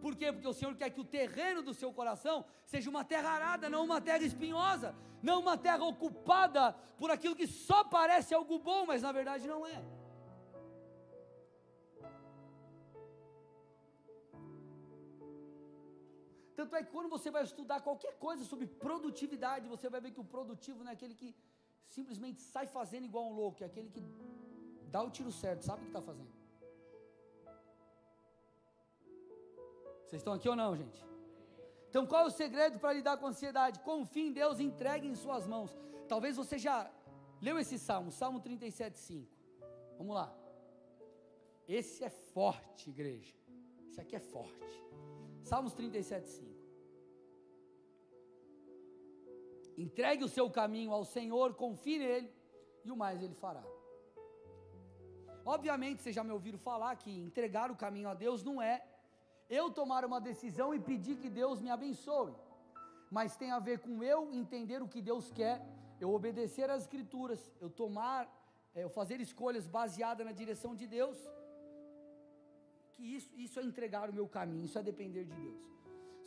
Speaker 1: Por quê? Porque o Senhor quer que o terreno do seu coração seja uma terra arada, não uma terra espinhosa, não uma terra ocupada por aquilo que só parece algo bom, mas na verdade não é. Tanto é que quando você vai estudar qualquer coisa sobre produtividade, você vai ver que o produtivo não é aquele que simplesmente sai fazendo igual um louco, é aquele que dá o tiro certo, sabe o que está fazendo. Vocês estão aqui ou não, gente? Então, qual é o segredo para lidar com a ansiedade? Confie em Deus, entregue em Suas mãos. Talvez você já leu esse salmo, Salmo 37,5. Vamos lá. Esse é forte, igreja. Esse aqui é forte. Salmos 37,5. Entregue o seu caminho ao Senhor, confie nele, e o mais ele fará. Obviamente, vocês já me ouviram falar que entregar o caminho a Deus não é eu tomar uma decisão e pedir que Deus me abençoe. Mas tem a ver com eu entender o que Deus quer, eu obedecer às Escrituras, eu tomar, é, eu fazer escolhas baseadas na direção de Deus. Que isso, isso é entregar o meu caminho, isso é depender de Deus.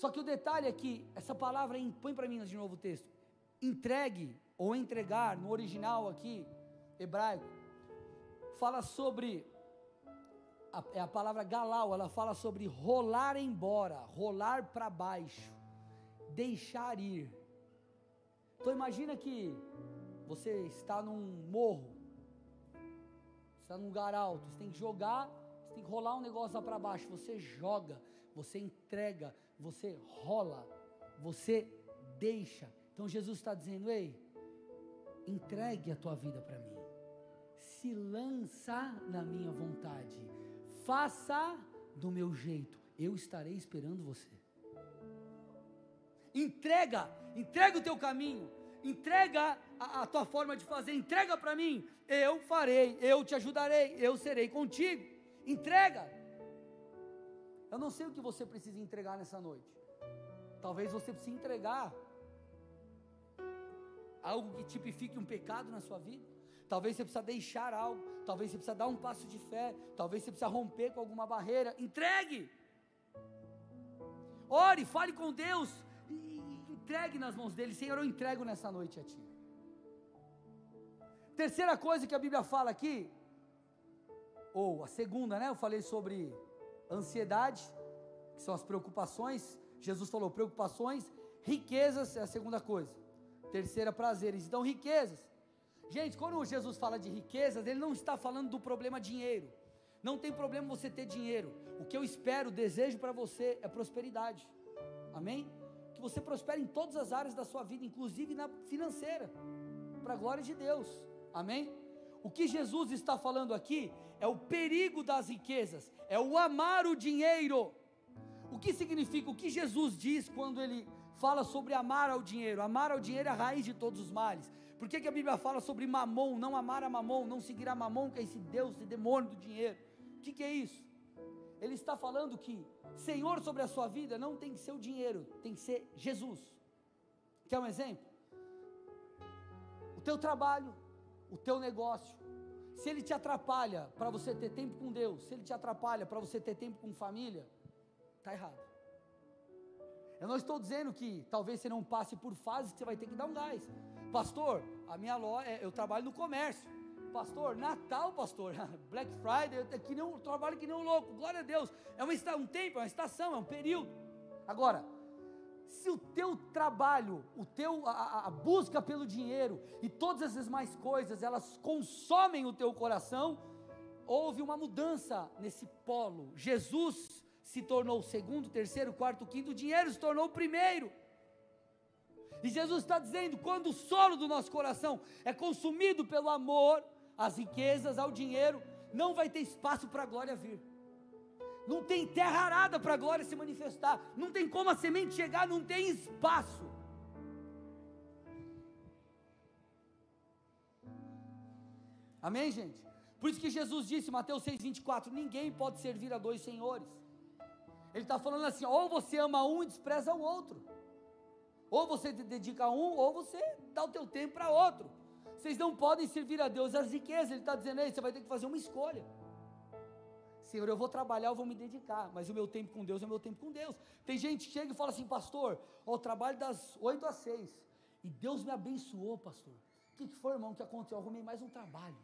Speaker 1: Só que o detalhe é que essa palavra, põe para mim de novo o texto, entregue ou entregar, no original aqui, hebraico, fala sobre a, é a palavra galau, ela fala sobre rolar embora, rolar para baixo, deixar ir. Então imagina que você está num morro, está num lugar alto, você tem que jogar, você tem que rolar um negócio lá para baixo, você joga, você entrega, você rola, você deixa. Então Jesus está dizendo: ei, entregue a tua vida para mim, se lança na minha vontade faça do meu jeito, eu estarei esperando você. Entrega, entrega o teu caminho, entrega a, a tua forma de fazer, entrega para mim, eu farei, eu te ajudarei, eu serei contigo. Entrega. Eu não sei o que você precisa entregar nessa noite. Talvez você precise entregar algo que tipifique um pecado na sua vida. Talvez você precisa deixar algo, talvez você precisa dar um passo de fé, talvez você precisa romper com alguma barreira. Entregue! Ore, fale com Deus e, entregue nas mãos dele. Senhor, eu entrego nessa noite a Ti. Terceira coisa que a Bíblia fala aqui, ou a segunda, né? Eu falei sobre ansiedade, que são as preocupações. Jesus falou preocupações, riquezas é a segunda coisa. Terceira, prazeres. Então, riquezas. Gente, quando Jesus fala de riquezas, ele não está falando do problema dinheiro. Não tem problema você ter dinheiro. O que eu espero, desejo para você é prosperidade. Amém? Que você prospere em todas as áreas da sua vida, inclusive na financeira, para a glória de Deus. Amém? O que Jesus está falando aqui é o perigo das riquezas, é o amar o dinheiro. O que significa, o que Jesus diz quando ele fala sobre amar ao dinheiro? Amar ao dinheiro é a raiz de todos os males. Por que, que a Bíblia fala sobre mamon, não amar a mamon, não seguir a mamon, que é esse Deus, esse demônio do dinheiro? O que, que é isso? Ele está falando que Senhor sobre a sua vida não tem que ser o dinheiro, tem que ser Jesus. Quer um exemplo? O teu trabalho, o teu negócio, se ele te atrapalha para você ter tempo com Deus, se ele te atrapalha para você ter tempo com família, está errado. Eu não estou dizendo que talvez você não passe por fases que você vai ter que dar um gás. Pastor, a minha loja, é, eu trabalho no comércio. Pastor, Natal, pastor, Black Friday, eu, que eu trabalho que nem um louco. Glória a Deus. É uma, um tempo, é uma estação, é um período. Agora, se o teu trabalho, o teu a, a, busca pelo dinheiro e todas as demais coisas, elas consomem o teu coração, houve uma mudança nesse polo. Jesus se tornou o segundo, terceiro, quarto, quinto, o dinheiro se tornou o primeiro. E Jesus está dizendo: quando o solo do nosso coração é consumido pelo amor, às riquezas, ao dinheiro, não vai ter espaço para a glória vir. Não tem terra arada para a glória se manifestar. Não tem como a semente chegar, não tem espaço. Amém, gente? Por isso que Jesus disse, Mateus 6,24: Ninguém pode servir a dois senhores. Ele está falando assim: ou você ama um e despreza o outro. Ou você dedica a um, ou você dá o teu tempo para outro. Vocês não podem servir a Deus as riquezas. Ele está dizendo aí, você vai ter que fazer uma escolha. Senhor, eu vou trabalhar, eu vou me dedicar, mas o meu tempo com Deus é o meu tempo com Deus. Tem gente que chega e fala assim, pastor, ó, eu trabalho das 8 às 6, e Deus me abençoou, pastor. O que, que foi, irmão, que aconteceu? Eu arrumei mais um trabalho.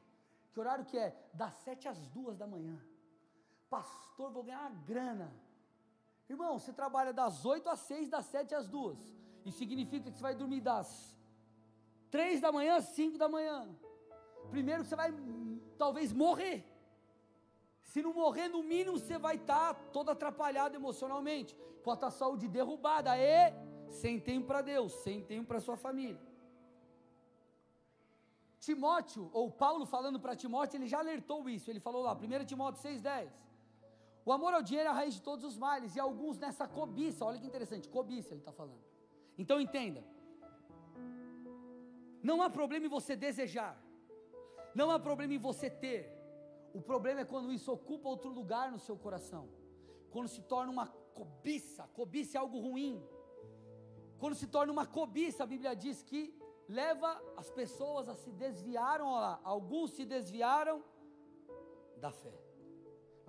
Speaker 1: Que horário que é? Das 7 às 2 da manhã. Pastor, vou ganhar uma grana. Irmão, você trabalha das 8 às 6, das 7 às 2. Isso significa que você vai dormir das 3 da manhã às 5 da manhã. Primeiro você vai talvez morrer. Se não morrer, no mínimo você vai estar tá todo atrapalhado emocionalmente, com a tua saúde derrubada, e sem tempo para Deus, sem tempo para sua família. Timóteo, ou Paulo falando para Timóteo, ele já alertou isso, ele falou lá, 1 Timóteo 6,10. O amor ao dinheiro é a raiz de todos os males, e alguns nessa cobiça, olha que interessante, cobiça ele está falando. Então entenda, não há problema em você desejar, não há problema em você ter, o problema é quando isso ocupa outro lugar no seu coração. Quando se torna uma cobiça, cobiça é algo ruim. Quando se torna uma cobiça, a Bíblia diz que leva as pessoas a se desviaram, olha lá, alguns se desviaram da fé.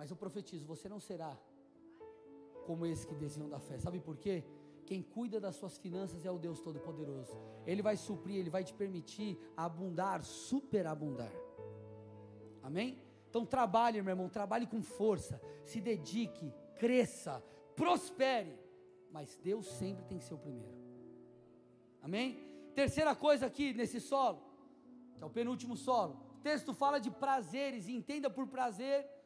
Speaker 1: Mas eu profetizo, você não será como esse que desviam da fé. Sabe por quê? Quem cuida das suas finanças é o Deus Todo-Poderoso. Ele vai suprir, ele vai te permitir abundar, superabundar. Amém? Então trabalhe, meu irmão, trabalhe com força, se dedique, cresça, prospere, mas Deus sempre tem que ser o primeiro. Amém? Terceira coisa aqui nesse solo, que é o penúltimo solo. O texto fala de prazeres, entenda por prazer,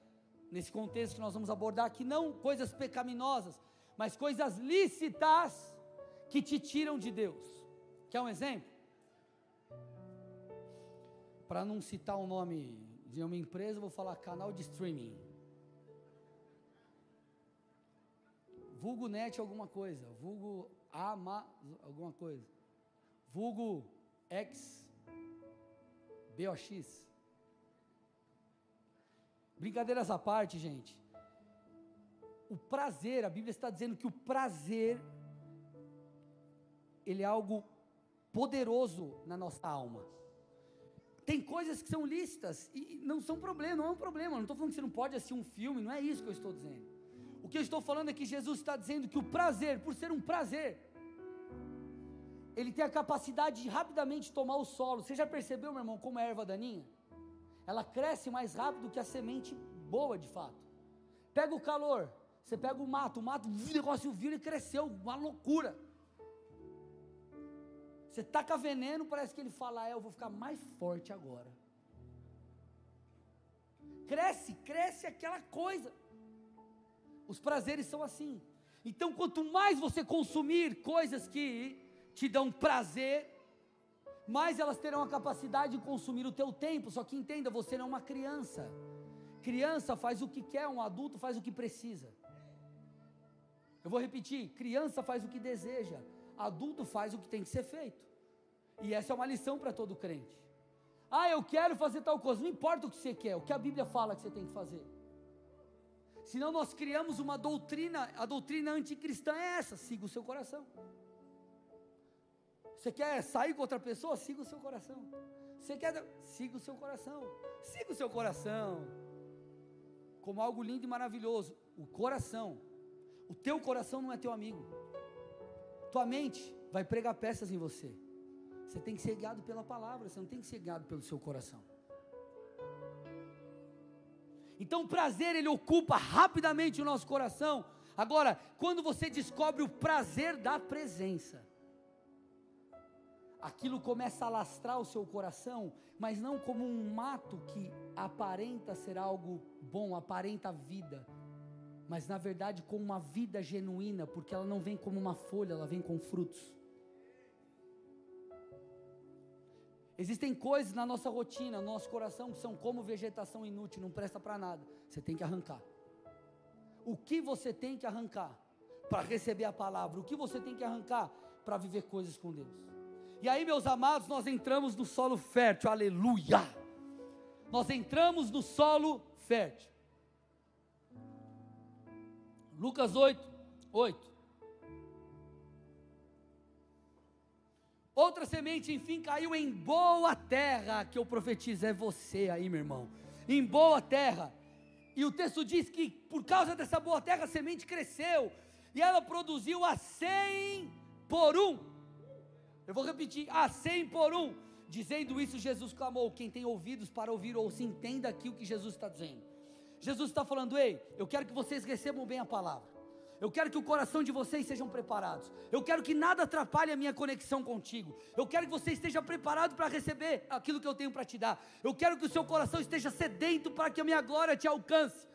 Speaker 1: nesse contexto que nós vamos abordar aqui, não coisas pecaminosas, mas coisas lícitas que te tiram de Deus. Quer um exemplo? Para não citar um nome de uma empresa, vou falar canal de streaming. Vulgo net alguma coisa, vulgo ama alguma coisa. Vulgo X BOX. Brincadeiras à parte, gente. O prazer, a Bíblia está dizendo que o prazer ele é algo poderoso na nossa alma. Tem coisas que são lícitas e não são problema, não é um problema. Não estou falando que você não pode assistir um filme, não é isso que eu estou dizendo. O que eu estou falando é que Jesus está dizendo que o prazer, por ser um prazer, ele tem a capacidade de rapidamente tomar o solo. Você já percebeu, meu irmão, como é a erva daninha? Ela cresce mais rápido que a semente boa, de fato. Pega o calor, você pega o mato, o mato, o negócio vira e cresceu, uma loucura. Você taca veneno, parece que ele fala, é, eu vou ficar mais forte agora. Cresce, cresce aquela coisa. Os prazeres são assim. Então, quanto mais você consumir coisas que te dão prazer, mais elas terão a capacidade de consumir o teu tempo. Só que entenda, você não é uma criança. Criança faz o que quer, um adulto faz o que precisa. Eu vou repetir: criança faz o que deseja, adulto faz o que tem que ser feito. E essa é uma lição para todo crente. Ah, eu quero fazer tal coisa, não importa o que você quer, o que a Bíblia fala que você tem que fazer. Senão nós criamos uma doutrina, a doutrina anticristã é essa: siga o seu coração. Você quer sair com outra pessoa? Siga o seu coração. Você quer. Siga o seu coração. Siga o seu coração. Como algo lindo e maravilhoso. O coração. O teu coração não é teu amigo. Tua mente vai pregar peças em você. Você tem que ser guiado pela palavra, você não tem que ser guiado pelo seu coração. Então o prazer ele ocupa rapidamente o nosso coração. Agora, quando você descobre o prazer da presença, aquilo começa a lastrar o seu coração, mas não como um mato que aparenta ser algo bom, aparenta vida, mas na verdade com uma vida genuína, porque ela não vem como uma folha, ela vem com frutos. Existem coisas na nossa rotina, no nosso coração, que são como vegetação inútil, não presta para nada. Você tem que arrancar. O que você tem que arrancar para receber a palavra? O que você tem que arrancar para viver coisas com Deus? E aí, meus amados, nós entramos no solo fértil, aleluia! Nós entramos no solo fértil. Lucas 8, 8. Outra semente, enfim, caiu em boa terra, que eu profetizo, é você aí, meu irmão. Em boa terra. E o texto diz que por causa dessa boa terra a semente cresceu e ela produziu a cem por um. Eu vou repetir, a cem por um. Dizendo isso, Jesus clamou: Quem tem ouvidos para ouvir, ou se entenda aqui o que Jesus está dizendo. Jesus está falando: Ei, eu quero que vocês recebam bem a palavra. Eu quero que o coração de vocês sejam preparados. Eu quero que nada atrapalhe a minha conexão contigo. Eu quero que você esteja preparado para receber aquilo que eu tenho para te dar. Eu quero que o seu coração esteja sedento para que a minha glória te alcance.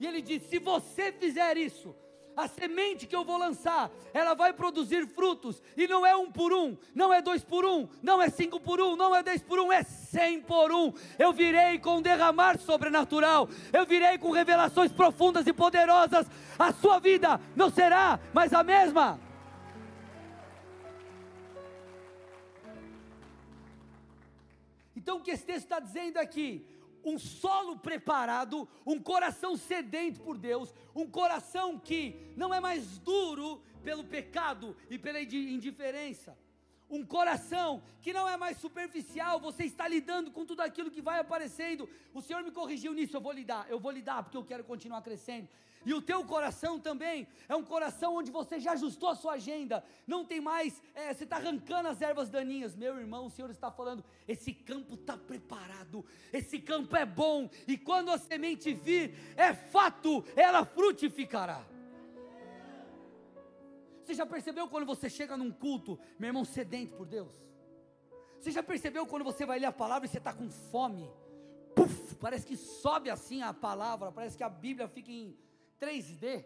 Speaker 1: E ele diz: se você fizer isso, a semente que eu vou lançar, ela vai produzir frutos, e não é um por um, não é dois por um, não é cinco por um, não é dez por um, é cem por um. Eu virei com derramar sobrenatural, eu virei com revelações profundas e poderosas. A sua vida não será mais a mesma. Então o que esse texto está dizendo aqui? Um solo preparado, um coração sedento por Deus, um coração que não é mais duro pelo pecado e pela indiferença. Um coração que não é mais superficial, você está lidando com tudo aquilo que vai aparecendo. O Senhor me corrigiu nisso, eu vou lidar, eu vou lidar porque eu quero continuar crescendo. E o teu coração também é um coração onde você já ajustou a sua agenda. Não tem mais, é, você está arrancando as ervas daninhas. Meu irmão, o Senhor está falando: esse campo está preparado, esse campo é bom. E quando a semente vir, é fato, ela frutificará. Você já percebeu quando você chega num culto, meu irmão, sedento por Deus? Você já percebeu quando você vai ler a palavra e você está com fome? Puf, parece que sobe assim a palavra, parece que a Bíblia fica em 3D.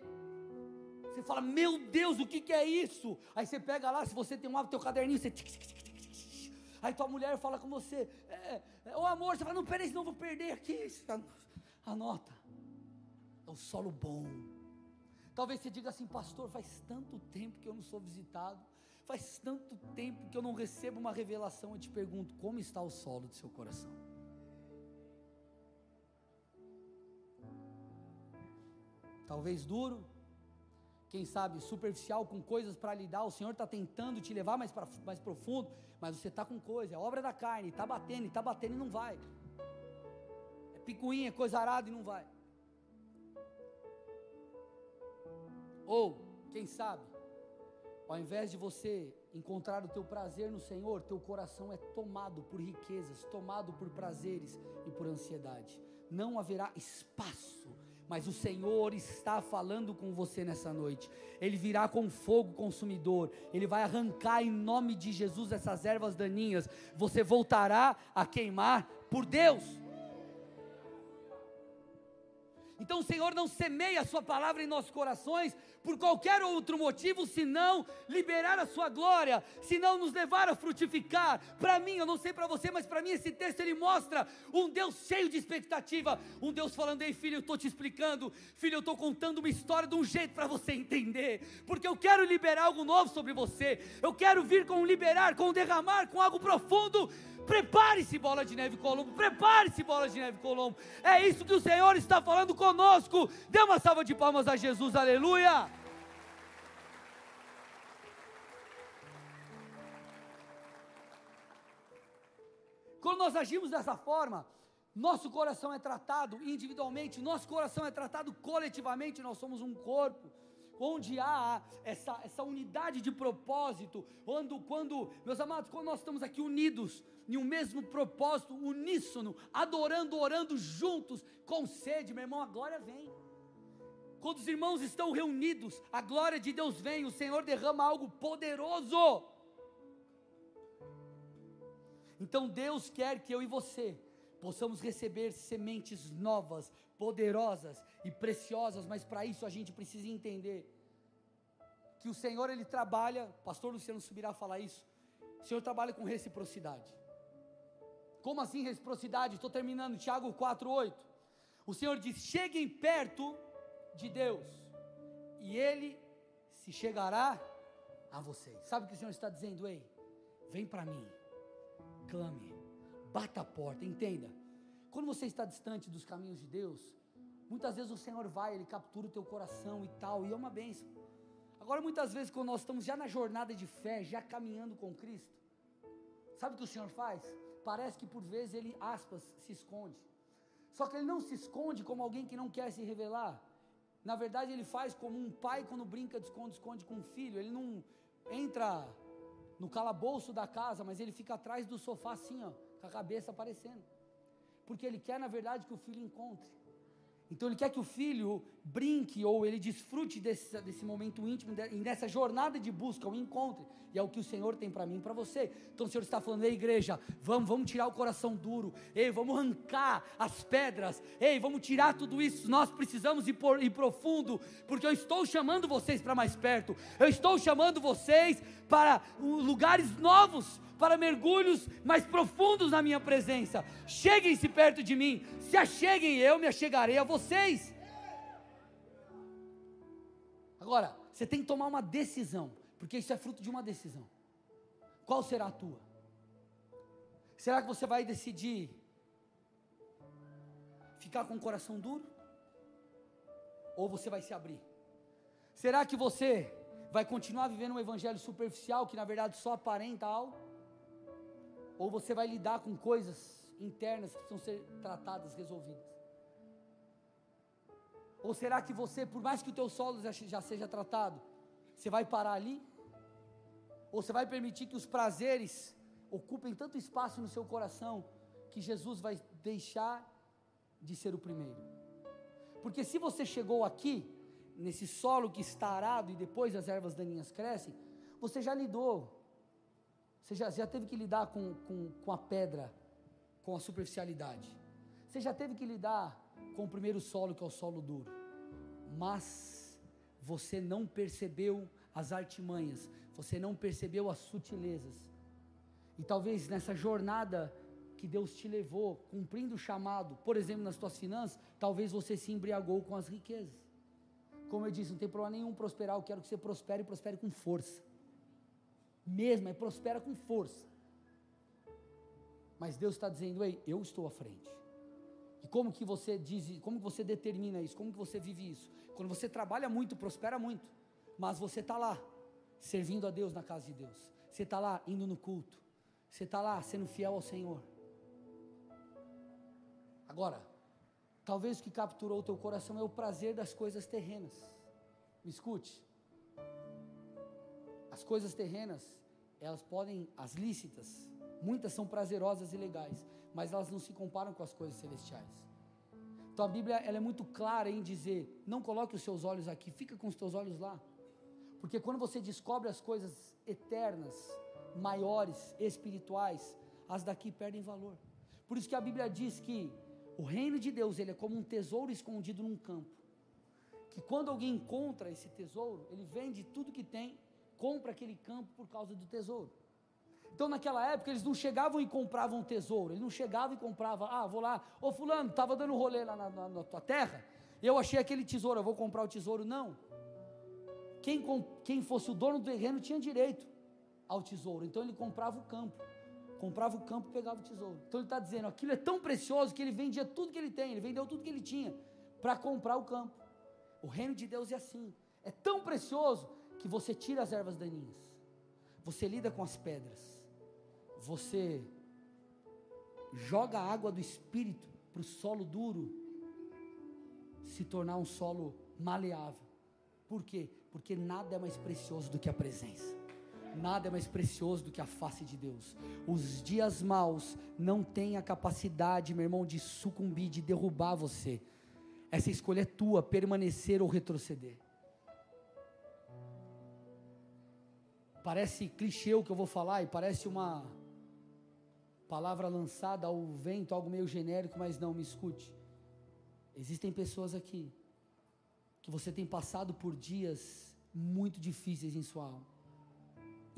Speaker 1: Você fala, meu Deus, o que, que é isso? Aí você pega lá, se você tem um teu caderninho, você. Aí tua mulher fala com você, é, é, o amor, você fala, não, peraí, senão eu vou perder aqui. Anota. É o solo bom. Talvez você diga assim, pastor, faz tanto tempo que eu não sou visitado, faz tanto tempo que eu não recebo uma revelação. Eu te pergunto, como está o solo do seu coração? Talvez duro, quem sabe, superficial com coisas para lidar, o Senhor está tentando te levar mais, pra, mais profundo, mas você está com coisa, é obra da carne, está batendo, está batendo e não vai. É picuinha, é coisa arada e não vai. Ou, quem sabe, ao invés de você encontrar o teu prazer no Senhor, teu coração é tomado por riquezas, tomado por prazeres e por ansiedade. Não haverá espaço mas o Senhor está falando com você nessa noite. Ele virá com fogo consumidor, ele vai arrancar em nome de Jesus essas ervas daninhas. Você voltará a queimar por Deus. Então o Senhor não semeia a sua palavra em nossos corações por qualquer outro motivo, senão liberar a sua glória, senão nos levar a frutificar. Para mim, eu não sei para você, mas para mim esse texto ele mostra um Deus cheio de expectativa, um Deus falando: "Ei, filho, eu estou te explicando, filho, eu estou contando uma história de um jeito para você entender, porque eu quero liberar algo novo sobre você. Eu quero vir com liberar, com derramar, com algo profundo Prepare-se, bola de neve Colombo. Prepare-se, bola de neve Colombo. É isso que o Senhor está falando conosco. Dê uma salva de palmas a Jesus, aleluia. Quando nós agimos dessa forma, nosso coração é tratado individualmente, nosso coração é tratado coletivamente, nós somos um corpo onde há essa, essa unidade de propósito, quando, quando, meus amados, quando nós estamos aqui unidos em um mesmo propósito, uníssono, adorando, orando juntos, com sede, meu irmão, a glória vem. Quando os irmãos estão reunidos, a glória de Deus vem, o Senhor derrama algo poderoso. Então Deus quer que eu e você possamos receber sementes novas, poderosas e preciosas, mas para isso a gente precisa entender que o Senhor ele trabalha, pastor Luciano subirá a falar isso. O Senhor trabalha com reciprocidade. Como assim reciprocidade? Estou terminando, Tiago 4:8. O Senhor diz: "Cheguem perto de Deus, e ele se chegará a vocês". Sabe o que o Senhor está dizendo, ei? Vem para mim. Clame. Bata a porta, entenda. Quando você está distante dos caminhos de Deus, muitas vezes o Senhor vai, Ele captura o teu coração e tal, e é uma bênção. Agora, muitas vezes, quando nós estamos já na jornada de fé, já caminhando com Cristo, sabe o que o Senhor faz? Parece que por vezes Ele, aspas, se esconde. Só que Ele não se esconde como alguém que não quer se revelar. Na verdade, Ele faz como um pai quando brinca de esconde-esconde com um filho. Ele não entra no calabouço da casa, mas ele fica atrás do sofá assim, ó, com a cabeça aparecendo porque ele quer, na verdade, que o filho encontre. Então ele quer que o filho brinque ou ele desfrute desse, desse momento íntimo, nessa jornada de busca, o encontre. E é o que o Senhor tem para mim e para você. Então o Senhor está falando, ei igreja, vamos, vamos tirar o coração duro, ei, vamos arrancar as pedras, ei, vamos tirar tudo isso. Nós precisamos ir, por, ir profundo, porque eu estou chamando vocês para mais perto, eu estou chamando vocês para lugares novos, para mergulhos mais profundos na minha presença. Cheguem-se perto de mim, se acheguem, eu me achegarei a vocês. Agora, você tem que tomar uma decisão, porque isso é fruto de uma decisão. Qual será a tua? Será que você vai decidir ficar com o coração duro? Ou você vai se abrir? Será que você vai continuar vivendo um evangelho superficial que na verdade só aparenta algo? Ou você vai lidar com coisas internas que precisam ser tratadas, resolvidas? Ou será que você, por mais que o teu solo já, seja tratado, você vai parar ali? Ou você vai permitir que os prazeres ocupem tanto espaço no seu coração que Jesus vai deixar de ser o primeiro? Porque se você chegou aqui, nesse solo que está arado e depois as ervas daninhas crescem, você já lidou você já, já teve que lidar com, com, com a pedra, com a superficialidade. Você já teve que lidar com o primeiro solo, que é o solo duro. Mas você não percebeu as artimanhas, você não percebeu as sutilezas. E talvez nessa jornada que Deus te levou, cumprindo o chamado, por exemplo, nas tuas finanças, talvez você se embriagou com as riquezas. Como eu disse, não tem problema nenhum prosperar, eu quero que você prospere e prospere com força mesmo, é prospera com força. Mas Deus está dizendo, ei, eu estou à frente. E como que você diz, como que você determina isso? Como que você vive isso? Quando você trabalha muito, prospera muito. mas você está lá, servindo a Deus na casa de Deus. Você está lá indo no culto. Você está lá sendo fiel ao Senhor. Agora, talvez o que capturou o teu coração é o prazer das coisas terrenas. Me escute. As coisas terrenas, elas podem, as lícitas, muitas são prazerosas e legais, mas elas não se comparam com as coisas celestiais. Então a Bíblia ela é muito clara em dizer: não coloque os seus olhos aqui, fica com os teus olhos lá. Porque quando você descobre as coisas eternas, maiores, espirituais, as daqui perdem valor. Por isso que a Bíblia diz que o reino de Deus ele é como um tesouro escondido num campo. Que quando alguém encontra esse tesouro, ele vende tudo que tem, compra aquele campo por causa do tesouro. Então naquela época eles não chegavam e compravam tesouro, eles não chegavam e compravam, ah, vou lá, ô fulano, estava dando rolê lá na, na, na tua terra, eu achei aquele tesouro, eu vou comprar o tesouro. Não. Quem, quem fosse o dono do terreno tinha direito ao tesouro. Então ele comprava o campo. Comprava o campo e pegava o tesouro. Então ele está dizendo: aquilo é tão precioso que ele vendia tudo que ele tem, ele vendeu tudo que ele tinha para comprar o campo. O reino de Deus é assim. É tão precioso que você tira as ervas daninhas, você lida com as pedras, você joga a água do espírito para o solo duro se tornar um solo maleável. Por quê? Porque nada é mais precioso do que a presença. Nada é mais precioso do que a face de Deus. Os dias maus não têm a capacidade, meu irmão, de sucumbir, de derrubar você. Essa escolha é tua, permanecer ou retroceder. Parece clichê o que eu vou falar e parece uma palavra lançada ao vento, algo meio genérico, mas não, me escute. Existem pessoas aqui que você tem passado por dias muito difíceis em sua alma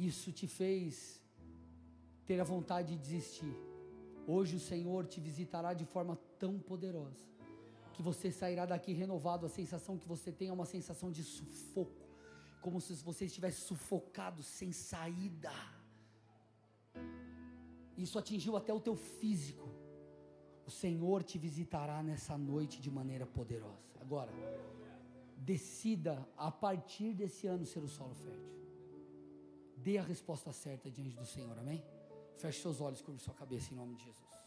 Speaker 1: isso te fez ter a vontade de desistir. Hoje o Senhor te visitará de forma tão poderosa que você sairá daqui renovado. A sensação que você tem é uma sensação de sufoco, como se você estivesse sufocado, sem saída. Isso atingiu até o teu físico. O Senhor te visitará nessa noite de maneira poderosa. Agora, decida a partir desse ano ser o solo fértil. Dê a resposta certa diante do Senhor, amém? Feche seus olhos, curva sua cabeça em nome de Jesus.